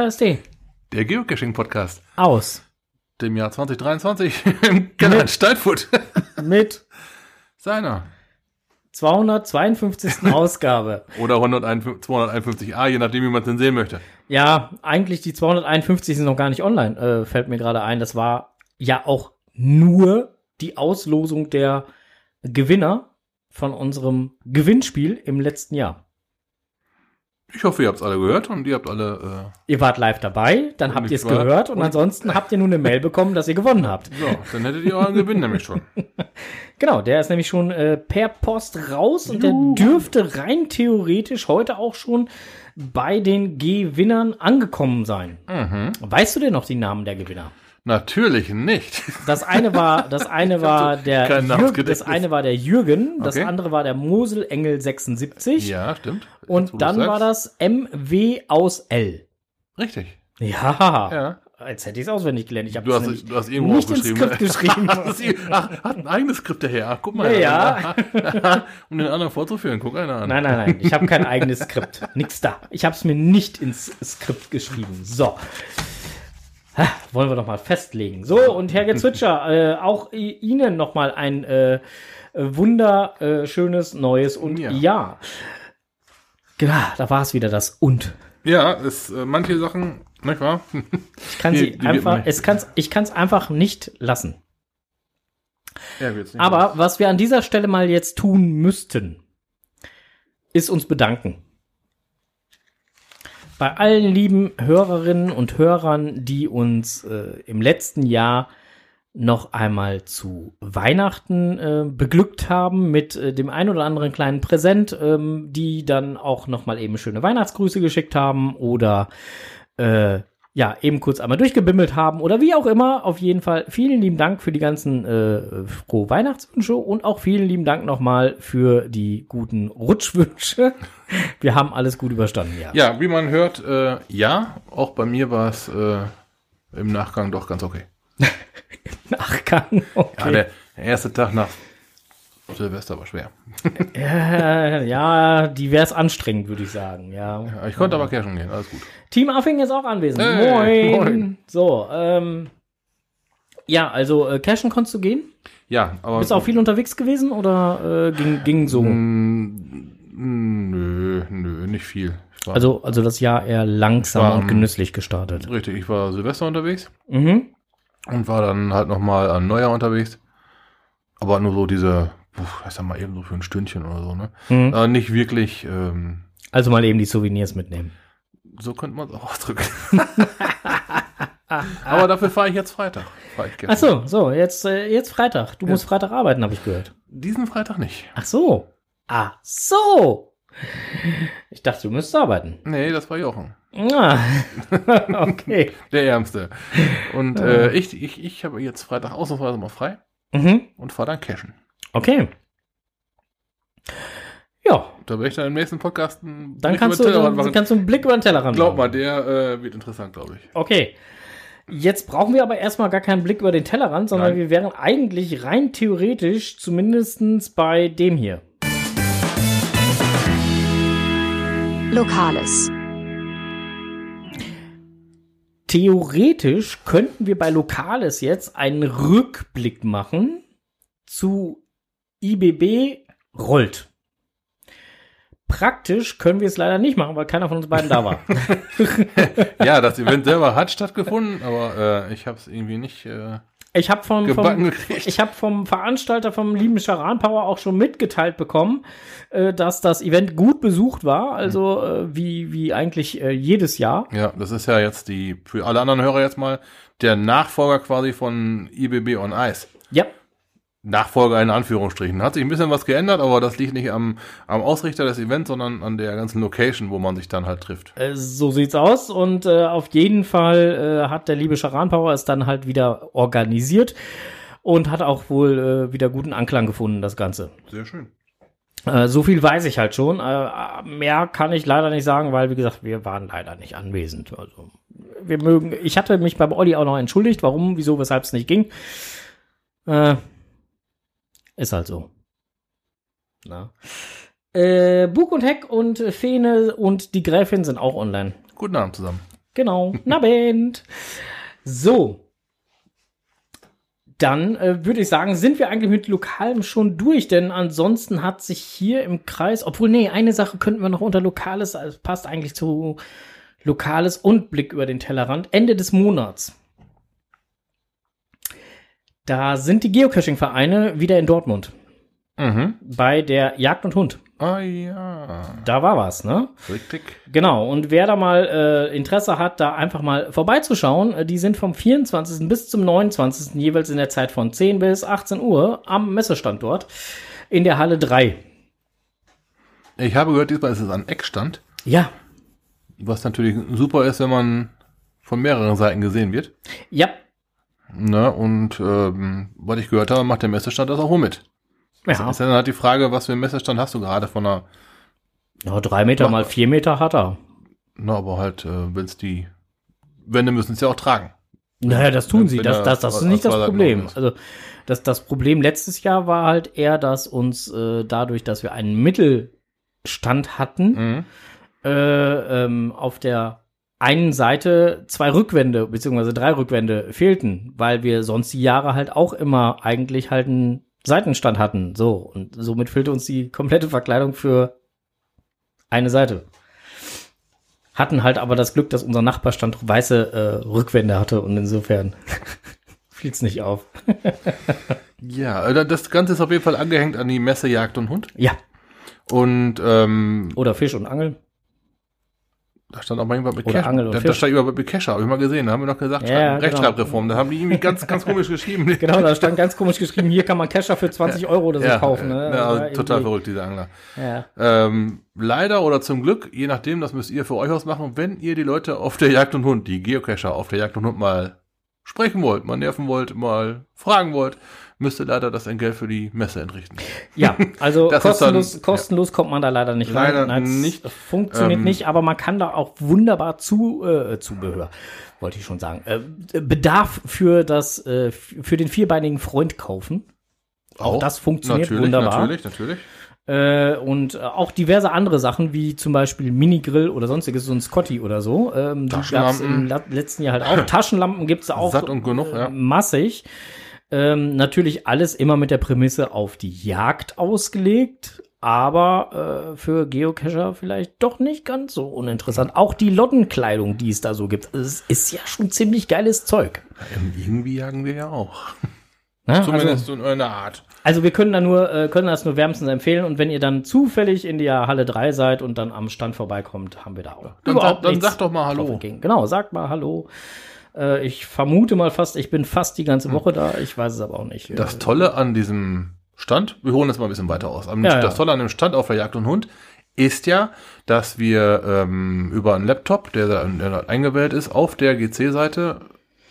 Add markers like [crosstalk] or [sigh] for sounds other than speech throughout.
Podcast.de. Der Geocaching-Podcast. Aus. Dem Jahr 2023 [laughs] im in Steinfurt. [laughs] Mit Seiner. 252. [laughs] Ausgabe. Oder 151 251a, je nachdem, wie man es denn sehen möchte. Ja, eigentlich die 251 sind noch gar nicht online, äh, fällt mir gerade ein. Das war ja auch nur die Auslosung der Gewinner von unserem Gewinnspiel im letzten Jahr. Ich hoffe, ihr habt es alle gehört und ihr habt alle. Ihr wart live dabei, dann habt ihr es gehört und und- ansonsten habt ihr nur eine Mail bekommen, dass ihr gewonnen habt. Äh, so, dann hättet ihr euren Gewinn nämlich schon. [laughs] Genau, der ist nämlich schon äh, per Post raus und der dürfte rein theoretisch heute auch schon bei den Gewinnern angekommen sein. Mhm. Weißt du denn noch die Namen der Gewinner? Natürlich nicht. Das eine war, das eine [laughs] war der Jürgen, das eine war der Jürgen, das Okay. andere war der Moselengel 76 Ja, stimmt. Jetzt, und du's dann war das MW aus L. Richtig. Ja, Ja. als hätte ich es auswendig gelernt. Ich Du hast, du hast irgendwo nicht ins aufgeschrieben. Skript geschrieben. [laughs] Ach, hat ein eigenes Skript daher. Ach, guck mal. Ja, [laughs] um den anderen vorzuführen. Guck einer an. Nein, nein, nein, ich habe kein eigenes Skript. Nix da. Ich habe es mir nicht ins Skript geschrieben. So. Ha, Wollen wir doch mal festlegen. So, und Herr Gezwitscher, [laughs] äh, auch Ihnen noch mal ein äh, äh, wunderschönes neues und Ja. ja. Genau, da war es wieder das und. Ja, ist, äh, manche Sachen, nicht wahr? Ich kann [laughs] Die- sie einfach, es kann's, ich kann es einfach nicht lassen. ja, nicht Aber was wir an dieser Stelle mal jetzt tun müssten, ist uns bedanken. Bei allen lieben Hörerinnen und Hörern, die uns äh, im letzten Jahr noch einmal zu Weihnachten äh, beglückt haben mit äh, dem ein oder anderen kleinen Präsent, ähm, die dann auch noch mal eben schöne Weihnachtsgrüße geschickt haben oder äh, ja, eben kurz einmal durchgebimmelt haben oder wie auch immer. Auf jeden Fall vielen lieben Dank für die ganzen äh, frohe Weihnachtswünsche und auch vielen lieben Dank nochmal für die guten Rutschwünsche. [laughs] Wir haben alles gut überstanden, ja. Ja, wie man hört, äh, ja, auch bei mir war es äh, im Nachgang doch ganz okay. [laughs] Nachgang. Okay. Ja, der, der erste Tag nach Silvester war schwer. Äh, ja, divers anstrengend, würde ich sagen, ja. Ja, ich konnte aber cashen gehen, alles gut. Team Affing ist auch anwesend. Hey, moin. moin. So, ähm, ja, also äh, cashen konntest du gehen? Ja, aber. Bist du auch viel unterwegs gewesen oder äh, ging, ging so? Mm, Nö, nö, nicht viel. Also, also das Jahr eher langsam War und genüsslich gestartet. richtig, ich war Silvester unterwegs Mhm. und war dann halt nochmal an Neujahr unterwegs. Aber nur so diese, puh, ich sag mal eben so für ein Stündchen oder so, ne? Mhm. Äh, nicht wirklich, ähm, Also mal eben die Souvenirs mitnehmen. so könnte man es auch ausdrücken. [laughs] Aber dafür fahre ich jetzt Freitag. Fahr ich. Ach so, so, jetzt, äh, jetzt Freitag. Du musst Freitag arbeiten, habe ich gehört. Diesen Freitag nicht. Ach so. Ach so. Ich dachte, du müsstest arbeiten. Nee, das war Jochen. Ah. [laughs] okay. Der Ärmste. Und äh, ich, ich, ich habe jetzt Freitag ausnahmsweise mal frei Mhm. und fahre dann cashen. Okay. Ja, Da werde ich dann im nächsten Podcast einen dann Blick kannst du, über den Tellerrand dann machen. kannst du einen Blick über den Tellerrand Glaub mal, machen. der äh, wird interessant, glaube ich. Okay. Jetzt brauchen wir aber erstmal gar keinen Blick über den Tellerrand, sondern Nein. wir wären eigentlich rein theoretisch zumindestens bei dem hier. Lokales. Theoretisch könnten wir bei Lokales jetzt einen Rückblick machen zu IBB rollt. Praktisch können wir es leider nicht machen, weil keiner von uns beiden da war. [laughs] Ja, das Event selber hat stattgefunden, aber äh, ich habe es irgendwie nicht äh, Ich habe vom, vom, ich hab vom Veranstalter vom lieben Charan Power auch schon mitgeteilt bekommen, äh, dass das Event gut besucht war, also äh, wie, wie eigentlich äh, jedes Jahr. Ja, das ist ja jetzt die, für alle anderen Hörer jetzt mal, der Nachfolger quasi von IBB on Ice. Ja, Nachfolger in Anführungsstrichen. Hat sich ein bisschen was geändert, aber das liegt nicht am, am Ausrichter des Events, sondern an der ganzen Location, wo man sich dann halt trifft. Äh, so sieht's aus und äh, auf jeden Fall äh, hat der liebe Charan Power es dann halt wieder organisiert und hat auch wohl äh, wieder guten Anklang gefunden, das Ganze. Sehr schön. Äh, so viel weiß ich halt schon. Äh, mehr kann ich leider nicht sagen, weil, wie gesagt, wir waren leider nicht anwesend. Also, wir mögen, ich hatte mich beim Olli auch noch entschuldigt, warum, wieso, weshalb es nicht ging. Äh, ist halt so. Na. Äh, Bug und Heck und Fene und die Gräfin sind auch online. Guten Abend zusammen. Genau, [laughs] Nabend. So. Dann äh, würde ich sagen, sind wir eigentlich mit Lokalem schon durch, denn ansonsten hat sich hier im Kreis, obwohl, nee, eine Sache könnten wir noch unter Lokales, also passt eigentlich zu Lokales und Blick über den Tellerrand, Ende des Monats. Da sind die Geocaching-Vereine wieder in Dortmund Mhm. bei der Jagd und Hund. Ah ja. Da war was, ne? Richtig. Genau, und wer da mal äh, Interesse hat, da einfach mal vorbeizuschauen, äh, die sind vom 24. bis zum 29. jeweils in der Zeit von 10 bis 18 Uhr am Messestand dort in der Halle 3. Ich habe gehört, diesmal ist es ein Eckstand, Ja, was natürlich super ist, wenn man von mehreren Seiten gesehen wird. ja, Ne? Und ähm, was ich gehört habe, macht der Messestand das auch mit. ja. Ist dann halt die Frage, was für einen Messestand hast du gerade von einer, ja drei Meter mal vier Meter hat er. na, aber halt, äh, wenn es die Wände müssen es ja auch tragen. Naja, das tun Wenn- sie. wenn Das, er das, das ist nicht das Problem. Also das, das Problem letztes Jahr war halt eher, dass uns äh, dadurch, dass wir einen Mittelstand hatten, Mhm. äh, ähm, auf der einen Seite zwei Rückwände beziehungsweise drei Rückwände fehlten, weil wir sonst die Jahre halt auch immer eigentlich halt einen Seitenstand hatten. So und somit fehlte uns die komplette Verkleidung für eine Seite. Hatten halt aber das Glück, dass unser Nachbarstand weiße äh, Rückwände hatte und insofern [laughs] fiel's nicht auf. [laughs] Ja, äh, das Ganze ist auf jeden Fall angehängt an die Messe Jagd und Hund. Ja, Und ähm, oder Fisch und Angeln. Da stand auch mal irgendwas mit Oder Cash. Angel oder Da, da Fisch. stand irgendwas mit Kescher, habe ich mal gesehen. Da haben wir noch gesagt, Ja, ja, Rechtschreibreform. Da haben die irgendwie ganz, ganz komisch geschrieben. [laughs] Genau, da stand ganz komisch geschrieben, hier kann man Kescher für 20 Euro oder so ja, kaufen. Ne? ja, Also total verrückt, diese Angler. Ja. Ähm, leider oder zum Glück, je nachdem, das müsst ihr für euch ausmachen, wenn ihr die Leute auf der Jagd und Hund, die Geocacher auf der Jagd und Hund mal sprechen wollt, mal nerven wollt, mal fragen wollt, müsst ihr leider das Entgelt für die Messe entrichten. Ja, [laughs] also kostenlos, dann- kostenlos kommt man da leider nicht Leider rein. Nein, es nicht. Funktioniert Ähm, nicht, aber man kann da auch wunderbar zu äh, Zubehör, wollte ich schon sagen, äh, Bedarf für das äh, für den vierbeinigen Freund kaufen. Auch das funktioniert natürlich, wunderbar. Natürlich, natürlich. Äh, und äh, auch diverse andere Sachen, wie zum Beispiel Minigrill oder sonstiges, so ein Scotty oder so. Ähm, die gab's Taschenlampen. im la- letzten Jahr halt auch. [laughs] Taschenlampen gibt's auch Satt und genug, ja. massig. Ähm, natürlich alles immer mit der Prämisse auf die Jagd ausgelegt, aber äh, für Geocacher vielleicht doch nicht ganz so uninteressant. Auch die Lottenkleidung, die es da so gibt, es ist ja schon ziemlich geiles Zeug. Ähm, Irgendwie jagen wir ja auch. [laughs] Also, Zumindest so in einer Art. also wir können da nur, äh, können das nur wärmstens empfehlen und wenn ihr dann zufällig in der Halle 3 seid und dann am Stand vorbeikommt, haben wir da auch. Dann, sag, dann sag doch mal Hallo. Genau, sagt mal Hallo. Äh, ich vermute mal fast, ich bin fast die ganze Woche da, ich weiß es aber auch nicht. Hm. Das Tolle an diesem Stand, wir holen das mal ein bisschen weiter aus. Am- Ja, das Tolle an dem Stand auf der Jagd und Hund ist ja, dass wir ähm, über einen Laptop, der, der eingewählt ist, auf der GC-Seite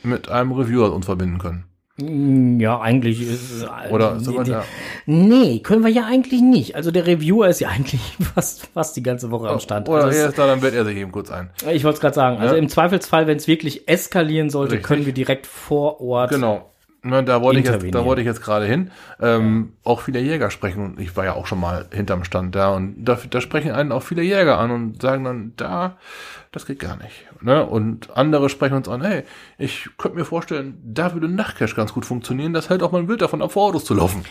mit einem Reviewer uns verbinden können. Mm, Ja, eigentlich ist es. äh, Oder was, nee, ja. nee, können wir ja eigentlich nicht. Also der Reviewer ist ja [laughs] eigentlich fast, fast die ganze Woche am Stand. Oder Also er ist da, dann wird er sich eben kurz ein. ich wollte es gerade sagen. Also Ja. im Zweifelsfall, wenn es wirklich eskalieren sollte, Richtig. können wir direkt vor Ort. Genau. Ne, da wollte ich jetzt, da wollte ich jetzt gerade hin. Ähm, auch viele Jäger sprechen. Und Ich war ja auch schon mal hinterm Stand da und da, da sprechen einen auch viele Jäger an und sagen dann, da, das geht gar nicht. Ne? Und andere sprechen uns an, hey, ich könnte mir vorstellen, da würde ein Nachtcache ganz gut funktionieren. Das hält auch mal ein Wild davon ab, vor Autos zu laufen.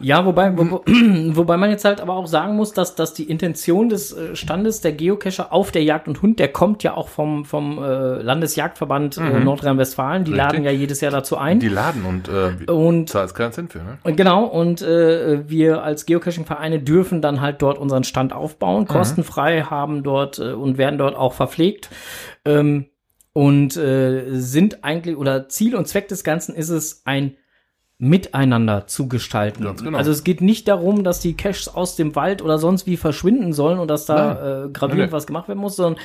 Ja, wobei, wo, [clears throat] wobei man jetzt halt aber auch sagen muss, dass, dass die Intention des äh, Standes der Geocacher auf der Jagd und Hund, der kommt ja auch vom, vom äh, Landesjagdverband äh, Nordrhein-Westfalen. Die Mhm. Richtig. laden ja jedes Jahr dazu ein. Die laden und äh, Und zahlst keinen Cent für, ne? Und Genau, und äh, wir als Geocaching-Vereine dürfen dann halt dort unseren Stand aufbauen, kostenfrei haben dort äh, und werden dort auch verpflegt. Ähm, und äh, sind eigentlich, oder Ziel und Zweck des Ganzen ist es, ein Miteinander zu gestalten. Ganz genau. Also es geht nicht darum, dass die Caches aus dem Wald oder sonst wie verschwinden sollen und dass da äh, gravierend nee. was gemacht werden muss, sondern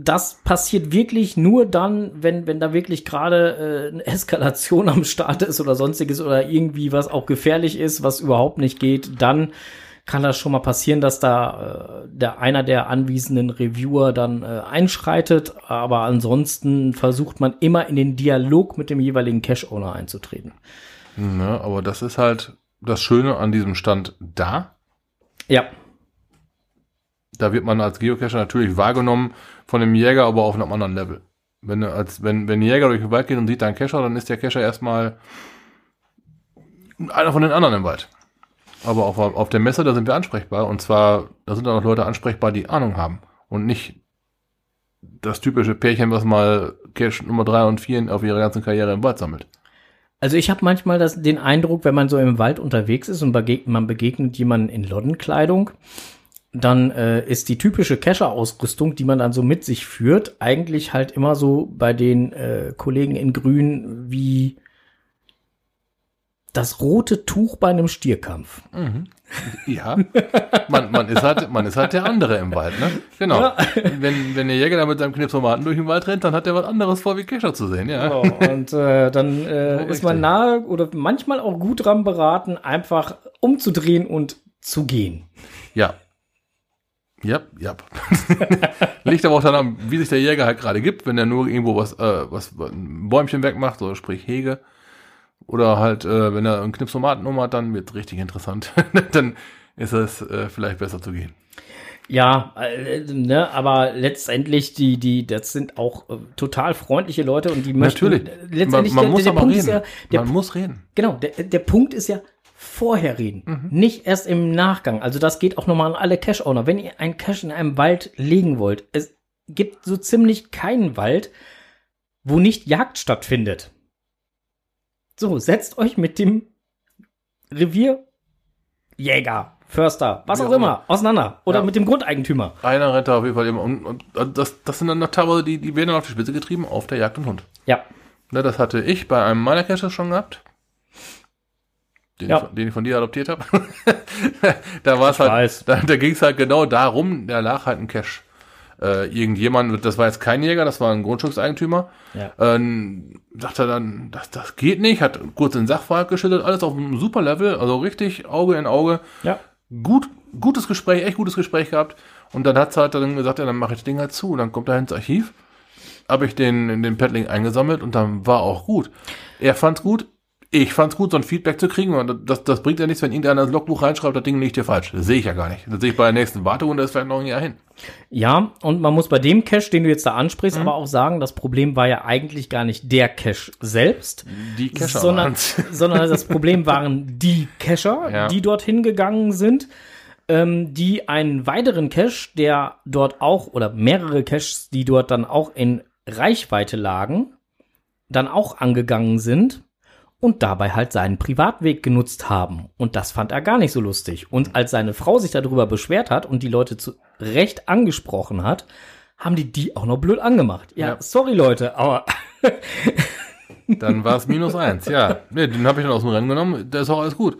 das passiert wirklich nur dann, wenn, wenn da wirklich gerade äh, eine Eskalation am Start ist oder sonstiges oder irgendwie was auch gefährlich ist, was überhaupt nicht geht, dann kann das schon mal passieren, dass da äh, der einer der anwesenden Reviewer dann äh, einschreitet, aber ansonsten versucht man immer in den Dialog mit dem jeweiligen Cache-Owner einzutreten. ne? Aber das ist halt das Schöne an diesem Stand da. Ja, Da wird man als Geocacher natürlich wahrgenommen von dem Jäger, aber auf einem anderen Level. Wenn, als, wenn, wenn ein Jäger durch den Wald geht und sieht einen Kescher, dann ist der Kescher erstmal einer von den anderen im Wald. Aber auf, auf der Messe, da sind wir ansprechbar. Und zwar, da sind dann auch Leute ansprechbar, die Ahnung haben. Und nicht das typische Pärchen, was mal Cash Nummer drei und vier auf ihre ganze Karriere im Wald sammelt. Also ich habe manchmal das, den Eindruck, wenn man so im Wald unterwegs ist und begegnet, man begegnet jemanden in Loddenkleidung, dann äh, ist die typische Kescher-Ausrüstung, die man dann so mit sich führt, eigentlich halt immer so bei den äh, Kollegen in Grün wie das rote Tuch bei einem Stierkampf. Mhm. Ja, man, man, ist halt, man ist halt der andere im Wald, ne? Genau. Ja. Wenn, wenn der Jäger da mit seinem Knipsomaten durch den Wald rennt, dann hat er was anderes vor, wie Kescher zu sehen, ja. Genau. Und äh, dann äh, ist man nahe oder manchmal auch gut dran beraten, einfach umzudrehen und zu gehen. Ja. Ja, ja. [laughs] Liegt aber auch daran, wie sich der Jäger halt gerade gibt, wenn er nur irgendwo was, äh, was, ein Bäumchen wegmacht, so sprich Hege. Oder halt, äh, wenn er einen Knipsomaten umhat, dann wird richtig interessant. [laughs] dann ist es äh, vielleicht besser zu gehen. Ja, äh, ne, aber letztendlich die die das sind auch äh, total freundliche Leute und die möchten Natürlich. letztendlich man, man der, muss der aber Punkt reden. ist ja der, man muss reden. genau der, der Punkt ist ja vorher reden, Mhm. nicht erst im Nachgang. Also das geht auch nochmal an alle Cash Owner. Wenn ihr einen Cash in einem Wald legen wollt, es gibt so ziemlich keinen Wald, wo nicht Jagd stattfindet. So, setzt euch mit dem Revierjäger, Förster, was Wie auch immer, auseinander. Oder Ja. mit dem Grundeigentümer. Einer rennt da auf jeden Fall immer. Und, und das, das sind dann noch teilweise, die, die werden dann auf die Spitze getrieben auf der Jagd und Hund. Ja. Ne, das hatte ich bei einem meiner Caches schon gehabt. Den, Ja. ich, den ich von dir adoptiert habe. [laughs] da war es halt, weiß. da, da ging es halt genau darum, da lag halt ein Cache. Äh, irgendjemand, das war jetzt kein Jäger, das war ein Grundstückseigentümer, Ja. ähm, sagte dann, das, das geht nicht, hat kurz den Sachverhalt geschildert, alles auf einem super Level, also richtig Auge in Auge, Ja. gut, gutes Gespräch, echt gutes Gespräch gehabt. Und dann hat halt dann gesagt, ja, dann mache ich das Ding halt zu. Und dann kommt er ins Archiv, habe ich den den Paddling eingesammelt und dann war auch gut. Er fand's gut, ich fand's gut, so ein Feedback zu kriegen. Und das, das bringt ja nichts, wenn irgendeiner ins Logbuch reinschreibt, das Ding liegt hier falsch. Das sehe ich ja gar nicht. Das sehe ich bei der nächsten Warterunde, das ist vielleicht noch ein Jahr hin. Ja, und man muss bei dem Cache, den du jetzt da ansprichst, Mhm. aber auch sagen, das Problem war ja eigentlich gar nicht der Cache selbst, Die Cacher sondern, waren's. [laughs] sondern das Problem waren die Cacher, [laughs] Ja. die dorthin gegangen sind, ähm, die einen weiteren Cache, der dort auch, oder mehrere Caches, die dort dann auch in Reichweite lagen, dann auch angegangen sind und dabei halt seinen Privatweg genutzt haben. Und das fand er gar nicht so lustig. Und als seine Frau sich darüber beschwert hat und die Leute zu Recht angesprochen hat, haben die die auch noch blöd angemacht. Ja, Ja. sorry Leute, aber [laughs] Dann war es minus eins, ja. Nee, den habe ich dann aus dem Rennen genommen, da ist auch alles gut.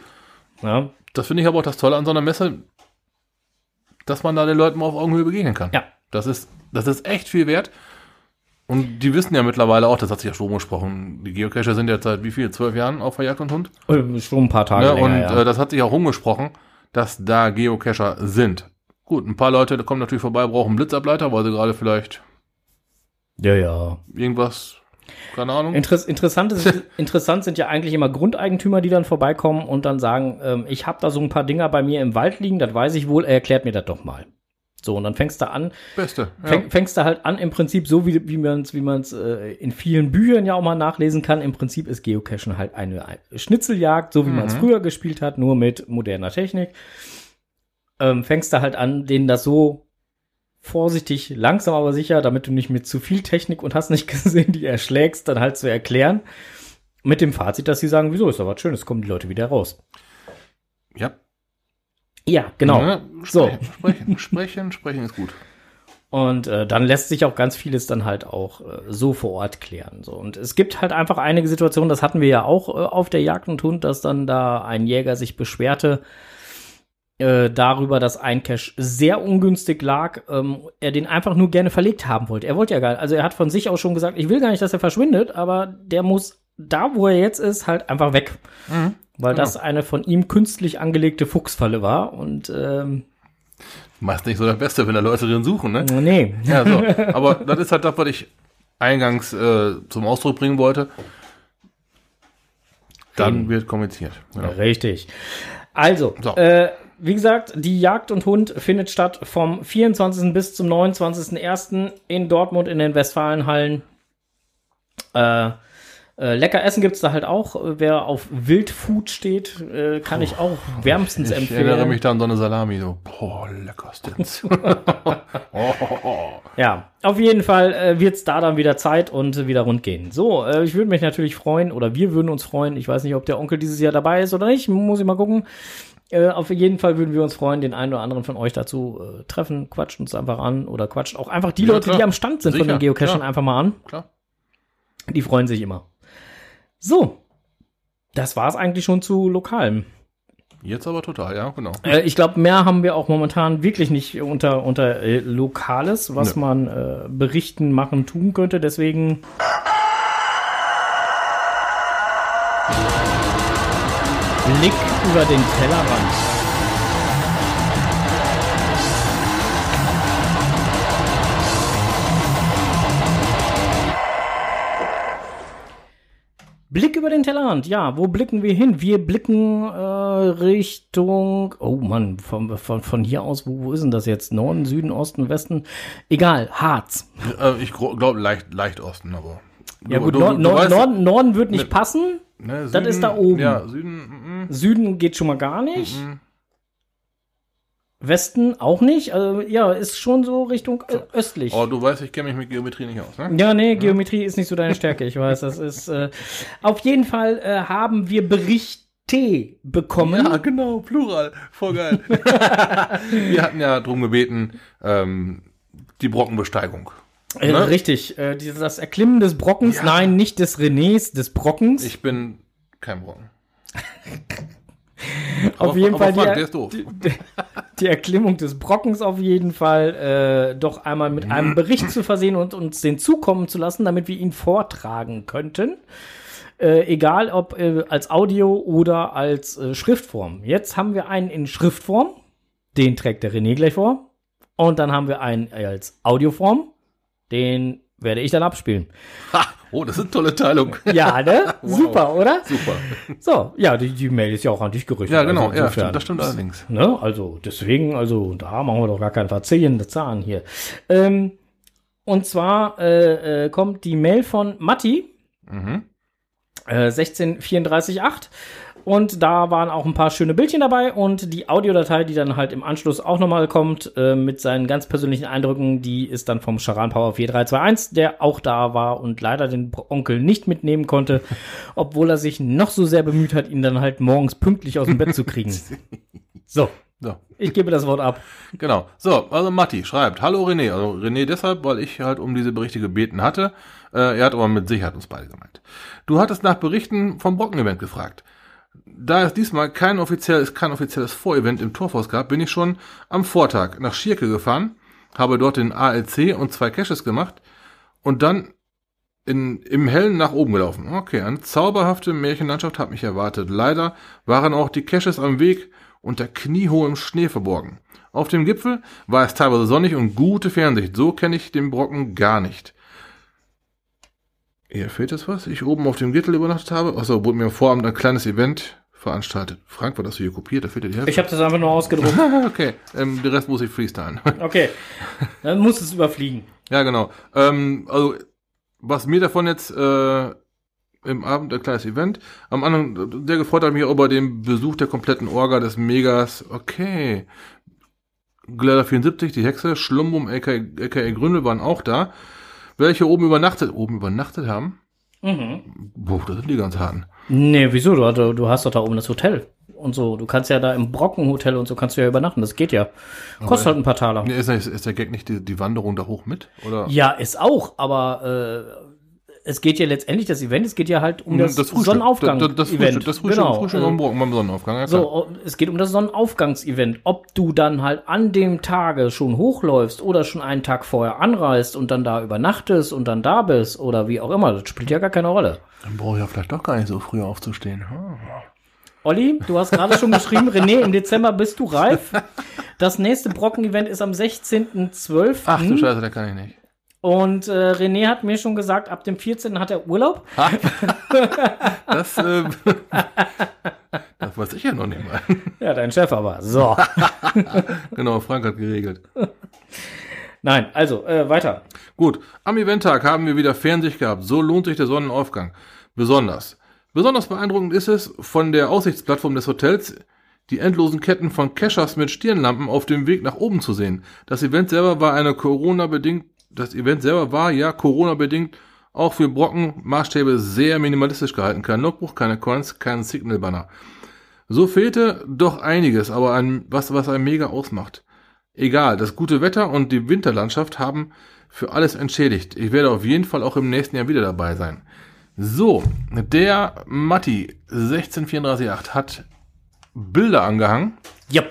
ja, Das finde ich aber auch das Tolle an so einer Messe, dass man da den Leuten mal auf Augenhöhe begegnen kann. ja, Das ist, das ist echt viel wert. Und die wissen ja mittlerweile auch, das hat sich ja schon gesprochen, die Geocacher sind jetzt seit wie viel, zwölf Jahren auf der Jagd und Hund. Äh, schon ein paar Tage Ne? länger, Und ja. äh, das hat sich auch rumgesprochen, dass da Geocacher sind. Gut, ein paar Leute kommen natürlich vorbei, brauchen einen Blitzableiter, weil sie gerade vielleicht ja, ja. irgendwas, keine Ahnung. Interess interessant, ist, [laughs] interessant sind ja eigentlich immer Grundeigentümer, die dann vorbeikommen und dann sagen, ähm, ich habe da so ein paar Dinger bei mir im Wald liegen, das weiß ich wohl, er erklärt mir das doch mal. So, und dann fängst du an, Beste. Ja. fäng, fängst du halt an, im Prinzip so, wie, wie man es wie man's, äh, in vielen Büchern ja auch mal nachlesen kann. Im Prinzip ist Geocachen halt eine, eine Schnitzeljagd, so wie man es Mhm. früher gespielt hat, nur mit moderner Technik. Ähm, fängst du halt an, denen das so vorsichtig, langsam aber sicher, damit du nicht mit zu viel Technik und hast nicht [laughs] gesehen, die erschlägst, dann halt zu erklären. Mit dem Fazit, dass sie sagen, wieso ist da was Schönes, kommen die Leute wieder raus. ja. Ja, genau. Ne? So. Sprechen, sprechen, sprechen, sprechen ist gut. Und äh, dann lässt sich auch ganz vieles dann halt auch äh, so vor Ort klären. So. Und es gibt halt einfach einige Situationen, das hatten wir ja auch äh, auf der Jagd und Hund, dass dann da ein Jäger sich beschwerte äh, darüber, dass ein Cache sehr ungünstig lag, ähm, er den einfach nur gerne verlegt haben wollte. Er wollte ja gar nicht, also er hat von sich aus schon gesagt, ich will gar nicht, dass er verschwindet, aber der muss da, wo er jetzt ist, halt einfach weg. Mhm. Weil Genau. das eine von ihm künstlich angelegte Fuchsfalle war. Und ähm, Meist nicht so das Beste, wenn da Leute drin suchen, ne? nee. Ja, so. Aber [laughs] das ist halt das, was ich eingangs äh, zum Ausdruck bringen wollte. Dann wird kommuniziert. Genau. Richtig. Also, So. äh, wie gesagt, die Jagd und Hund findet statt vom 24. bis zum 29.01. in Dortmund in den Westfalenhallen. Äh, äh, lecker Essen gibt's da halt auch. Wer auf Wildfood steht, äh, kann ich auch wärmstens Ich empfehlen. erinnere mich da an so eine Salami, so, boah, leckerstens. [laughs] Ja, auf jeden Fall äh, wird's da dann wieder Zeit und äh, wieder rund gehen. So, äh, ich würde mich natürlich freuen, oder wir würden uns freuen. Ich weiß nicht, ob der Onkel dieses Jahr dabei ist oder nicht. Muss ich mal gucken. Äh, auf jeden Fall würden wir uns freuen, den einen oder anderen von euch dazu äh, treffen. Quatscht uns einfach an oder quatscht auch einfach die Ja, Leute, klar. die am Stand sind von Sicher, den Geocachern, klar. einfach mal an. Klar. Die freuen sich immer. So, das war's eigentlich schon zu Lokalem. Jetzt aber total, ja, genau. Äh, ich glaube, mehr haben wir auch momentan wirklich nicht unter, unter äh, Lokales, was Nö. man äh, berichten, machen, tun könnte. Deswegen. Blick über den Tellerrand. Blick über den Tellerrand, ja, wo blicken wir hin? Wir blicken äh, Richtung, oh Mann, von, von, von hier aus, wo, wo ist denn das jetzt? Norden, Süden, Osten, Westen? Egal, Harz. Äh, ich glaube leicht, leicht Osten, aber. Ja Du- gut, du- Nord, du Nord, weißt- Norden, Norden wird nicht Ne. passen, ne, das ist da oben. Ja, Süden, mm, Süden geht schon mal gar nicht, mm, Westen auch nicht, also ja, ist schon so Richtung äh, östlich. Oh, du weißt, ich kenne mich mit Geometrie nicht aus, ne? Ja, nee, Geometrie ist nicht so deine Stärke, ich weiß, das ist, äh, auf jeden Fall äh, haben wir Berichte bekommen. Ja, genau, Plural. Voll geil. [laughs] [laughs] Wir hatten ja drum gebeten, ähm, die Brockenbesteigung. Äh, Ne? Richtig, äh, dieses, das Erklimmen des Brockens, Ja. nein, nicht des Renés, des Brockens. Ich bin kein Brocken. [laughs] auf aber- jeden aber Fall Frank, die. Die, die Erklimmung des Brockens auf jeden Fall äh, doch einmal mit einem Bericht zu versehen und uns den zukommen zu lassen, damit wir ihn vortragen könnten. Äh, egal ob äh, als Audio oder als äh, Schriftform. Jetzt haben wir einen in Schriftform, den trägt der René gleich vor. Und dann haben wir einen als Audioform, den werde ich dann abspielen. Ha, oh, das ist eine tolle Teilung. [laughs] Ja, ne? [laughs] Wow. Super, oder? Super. So, ja, die, die Mail ist ja auch an dich gerichtet. Ja, genau, also ja, stimmt, das stimmt allerdings. Ne? Also deswegen, also da machen wir doch gar keinen verzeihende Zahn hier. Ähm, und zwar äh, äh, kommt die Mail von Matti, Mhm. äh, 16348. Und da waren auch ein paar schöne Bildchen dabei und die Audiodatei, die dann halt im Anschluss auch nochmal kommt, äh, mit seinen ganz persönlichen Eindrücken, die ist dann vom Charan Power 4321, der auch da war und leider den Onkel nicht mitnehmen konnte, [laughs] obwohl er sich noch so sehr bemüht hat, ihn dann halt morgens pünktlich aus dem Bett zu kriegen. [laughs] So, So, ich gebe das Wort ab. genau. So, also Matti schreibt, hallo René. Also René deshalb, weil ich halt um diese Berichte gebeten hatte. Äh, er hat aber mit Sicherheit uns beide gemeint. Du hattest nach Berichten vom Brocken-Event gefragt. Da es diesmal kein offizielles, kein offizielles Vorevent im Torfhaus gab, bin ich schon am Vortag nach Schierke gefahren, habe dort den ALC und zwei Caches gemacht und dann in, im Hellen nach oben gelaufen. Okay, eine zauberhafte Märchenlandschaft hat mich erwartet. Leider waren auch die Caches am Weg unter kniehohem Schnee verborgen. Auf dem Gipfel war es teilweise sonnig und gute Fernsicht. So kenne ich den Brocken gar nicht. Hier fehlt jetzt was. Ich oben auf dem Gittel übernachtet habe. Achso, wurde mir am Vorabend ein kleines Event veranstaltet. Frank, war das hier kopiert? Da fehlt ja die Hälfte. Ich habe das einfach nur ausgedruckt. [laughs] okay, ähm, den Rest muss ich freestylen. [laughs] Okay. Dann muss es überfliegen. ja, genau. Ähm, also, was mir davon jetzt äh, im Abend ein kleines Event. Am anderen, der gefreut hat mich auch über den Besuch der kompletten Orga des Megas. Okay. Glider 74, die Hexe, Schlumbum, aka, aka Gründel waren auch da. Welche oben übernachtet, oben übernachtet haben? Mhm. Boah, das sind die ganz harten. Nee, wieso? Du, du, hast doch da oben das Hotel und so. Du kannst ja da im Brockenhotel und so kannst du ja übernachten. Das geht ja. Kostet halt ein paar Taler. Nee, ist, ist, ist der Gag nicht die, die Wanderung da hoch mit? Oder? Ja, ist auch, aber äh, es geht ja letztendlich das Event, es geht ja halt um das, Frühstück. Sonnenaufgang. Das, das, Event. Frühstück, das Frühstück, genau. Frühstück am Morgen beim Sonnenaufgang. Ja. So, es geht um das Sonnenaufgangsevent. Ob du dann halt an dem Tage schon hochläufst oder schon einen Tag vorher anreist und dann da übernachtest und dann da bist oder wie auch immer, das spielt ja gar keine Rolle. Dann brauche ich ja vielleicht doch gar nicht so früh aufzustehen. Hm. Olli, du hast gerade schon geschrieben, René, im Dezember bist du reif. [laughs] Das nächste Brocken-Event ist am 16.12. Ach du Scheiße, da kann ich nicht. Und äh, René hat mir schon gesagt, ab dem 14. hat er Urlaub. [laughs] Das, äh, das weiß ich ja noch nicht mal. [laughs] Ja, dein Chef aber. So. [laughs] Genau, Frank hat geregelt. Nein, also, äh, weiter. Gut, am Eventtag haben wir wieder Fernsicht gehabt. So lohnt sich der Sonnenaufgang. Besonders. Besonders beeindruckend ist es, von der Aussichtsplattform des Hotels die endlosen Ketten von Cachers mit Stirnlampen auf dem Weg nach oben zu sehen. Das Event selber war eine Corona-bedingt, das Event selber war, ja, Corona-bedingt, auch für Brocken Maßstäbe sehr minimalistisch gehalten. Kein Logbuch, keine Coins, kein Signal-Banner. So fehlte doch einiges, aber ein, was, was ein mega ausmacht. Egal, das gute Wetter und die Winterlandschaft haben für alles entschädigt. Ich werde auf jeden Fall auch im nächsten Jahr wieder dabei sein. So, der Matti 16338 hat Bilder angehangen. Ja.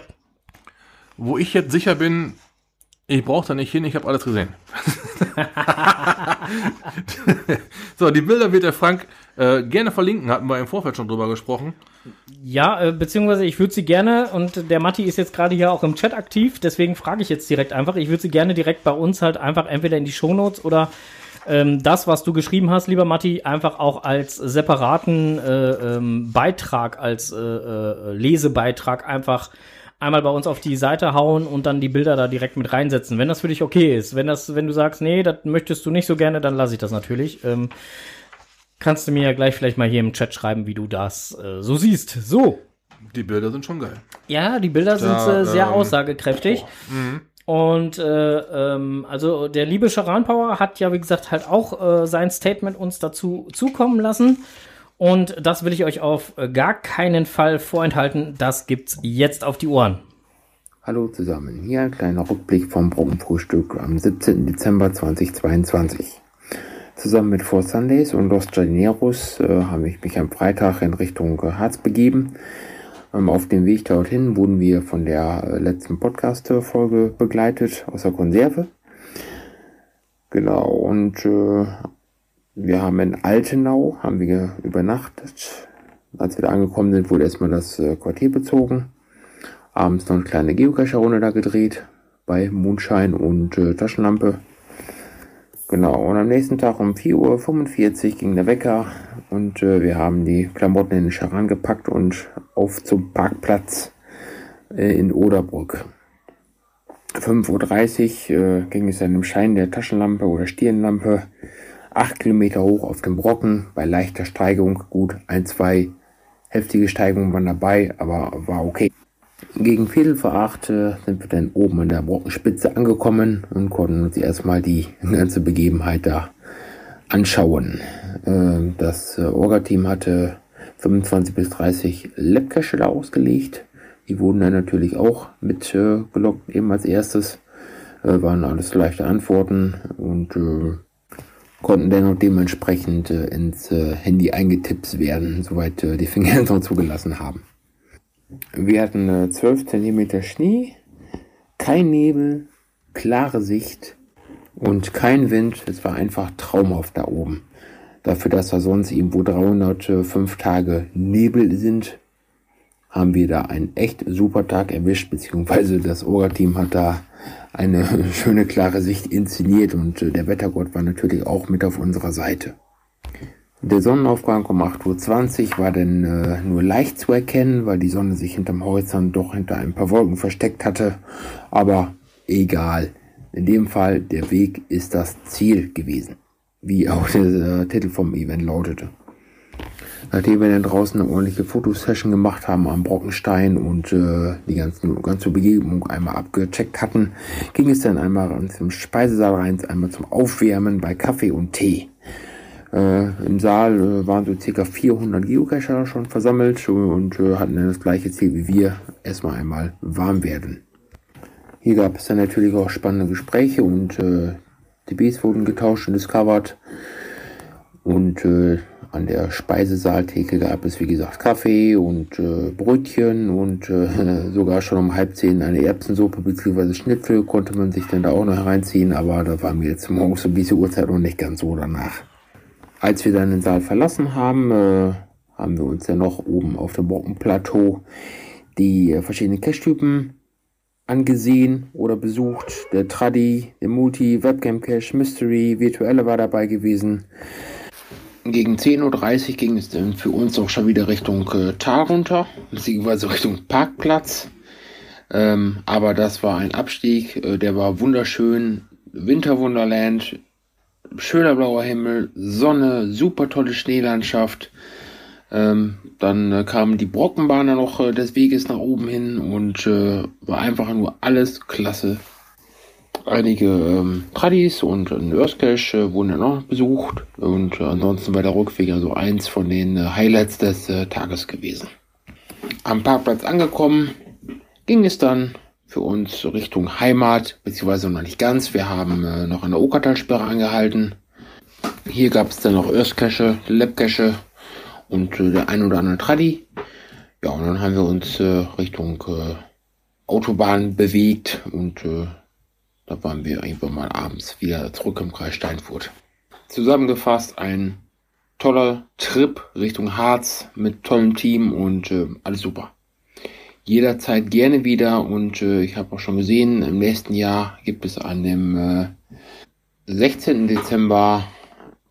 Wo ich jetzt sicher bin, ich brauche da nicht hin, ich habe alles gesehen. [laughs] so, die Bilder wird der Frank äh, gerne verlinken, hatten wir im Vorfeld schon drüber gesprochen. Ja, äh, beziehungsweise ich würde sie gerne, und der Matti ist jetzt gerade hier auch im Chat aktiv, deswegen frage ich jetzt direkt einfach, ich würde sie gerne direkt bei uns halt einfach entweder in die Shownotes oder ähm, das, was du geschrieben hast, lieber Matti, einfach auch als separaten äh, ähm, Beitrag, als äh, äh, Lesebeitrag einfach einmal bei uns auf die Seite hauen und dann die Bilder da direkt mit reinsetzen, wenn das für dich okay ist. Wenn das, wenn du sagst, nee, das möchtest du nicht so gerne, dann lasse ich das natürlich. Ähm, kannst du mir ja gleich vielleicht mal hier im Chat schreiben, wie du das äh, so siehst. So. Die Bilder sind schon geil. Ja, die Bilder da, sind äh, sehr ähm, aussagekräftig. Mhm. Und äh, ähm, also der liebe Charan Power hat ja, wie gesagt, halt auch äh, sein Statement uns dazu zukommen lassen. Und das will ich euch auf gar keinen Fall vorenthalten. Das gibt's jetzt auf die Ohren. Hallo zusammen. Hier ein kleiner Rückblick vom Brockenfrühstück am 17. Dezember 2022. Zusammen mit Four Sundays und Los Jardineros äh, habe ich mich am Freitag in Richtung Harz begeben. Ähm, auf dem Weg dorthin wurden wir von der äh, letzten Podcast-Folge begleitet aus der Konserve. Genau, und äh, wir haben in Altenau, haben wir übernachtet. Als wir da angekommen sind, wurde erstmal das äh, Quartier bezogen. Abends noch eine kleine Geocacher-Runde da gedreht, bei Mondschein und äh, Taschenlampe. Genau, und am nächsten Tag um 4.45 Uhr ging der Wecker und äh, wir haben die Klamotten in den Charan gepackt und auf zum Parkplatz äh, in Oderbrück. 5.30 Uhr äh, ging es dann im Schein der Taschenlampe oder Stirnlampe acht Kilometer hoch auf dem Brocken bei leichter Steigung. Gut, ein, zwei heftige Steigungen waren dabei, aber war okay. Gegen Viertel vor acht äh, sind wir dann oben an der Brockenspitze angekommen und konnten uns erstmal die [laughs] ganze Begebenheit da anschauen. Äh, das äh, Orga-Team hatte 25 bis 30 Labcache da ausgelegt. Die wurden dann natürlich auch mit äh, eben als erstes. Waren alles leichte Antworten und konnten dann auch dementsprechend äh, ins äh, Handy eingetippt werden, soweit äh, die Finger [laughs] noch zugelassen haben. Wir hatten äh, 12 cm Schnee, kein Nebel, klare Sicht und kein Wind. Es war einfach traumhaft da oben. Dafür, dass da sonst irgendwo 305 Tage Nebel sind, haben wir da einen echt super Tag erwischt, beziehungsweise das Orga-Team hat da eine [laughs] schöne klare Sicht inszeniert und äh, der Wettergott war natürlich auch mit auf unserer Seite. Der Sonnenaufgang um 8.20 Uhr war dann äh, nur leicht zu erkennen, weil die Sonne sich hinterm Horizont doch hinter ein paar Wolken versteckt hatte. Aber egal. In dem Fall, der Weg ist das Ziel gewesen. Wie auch der äh, Titel vom Event lautete. Nachdem wir dann draußen eine ordentliche Fotosession gemacht haben am Brockenstein und äh, die ganzen, ganze Begebung einmal abgecheckt hatten, ging es dann einmal zum Speisesaal rein, einmal zum Aufwärmen bei Kaffee und Tee. Äh, Im Saal äh, waren so circa 400 Geocacher schon versammelt und äh, hatten dann das gleiche Ziel wie wir, erstmal einmal warm werden. Hier gab es dann natürlich auch spannende Gespräche und äh, DBs wurden getauscht und discovered. Und äh, an der Speisesaaltheke gab es, wie gesagt, Kaffee und äh, Brötchen und äh, [laughs] sogar schon um halb zehn eine Erbsensuppe bzw. Schnitzel konnte man sich dann da auch noch reinziehen, aber da waren wir jetzt morgens um diese Uhrzeit noch nicht ganz so danach. Als wir dann den Saal verlassen haben, äh, haben wir uns dann noch oben auf dem Bockenplateau die äh, verschiedenen Cache-Typen angesehen oder besucht. Der Tradi, der Multi, Webcam Cache, Mystery, Virtuelle war dabei gewesen. Gegen 10.30 Uhr ging es dann für uns auch schon wieder Richtung äh, Tal runter, beziehungsweise Richtung Parkplatz. Ähm, aber das war ein Abstieg, äh, der war wunderschön. Winterwunderland, schöner blauer Himmel, Sonne, super tolle Schneelandschaft. Ähm, dann äh, kamen die Brockenbahner noch äh, des Weges nach oben hin und äh, war einfach nur alles klasse. Einige ähm, Tradis und ein Earthcache äh, wurden dann auch besucht und äh, ansonsten war der Rückweg also eins von den äh, Highlights des äh, Tages gewesen. Am Parkplatz angekommen, ging es dann für uns Richtung Heimat, beziehungsweise noch nicht ganz. Wir haben äh, noch an der Okertalsperre angehalten. Hier gab es dann noch Earthcache, Labcache und äh, der ein oder andere Tradi. Ja, und dann haben wir uns Richtung Autobahn bewegt und äh, da waren wir irgendwann mal abends wieder zurück im Kreis Steinfurt. Zusammengefasst ein toller Trip Richtung Harz mit tollem Team und äh, alles super. Jederzeit gerne wieder und äh, ich habe auch schon gesehen, im nächsten Jahr gibt es an dem äh, 16. Dezember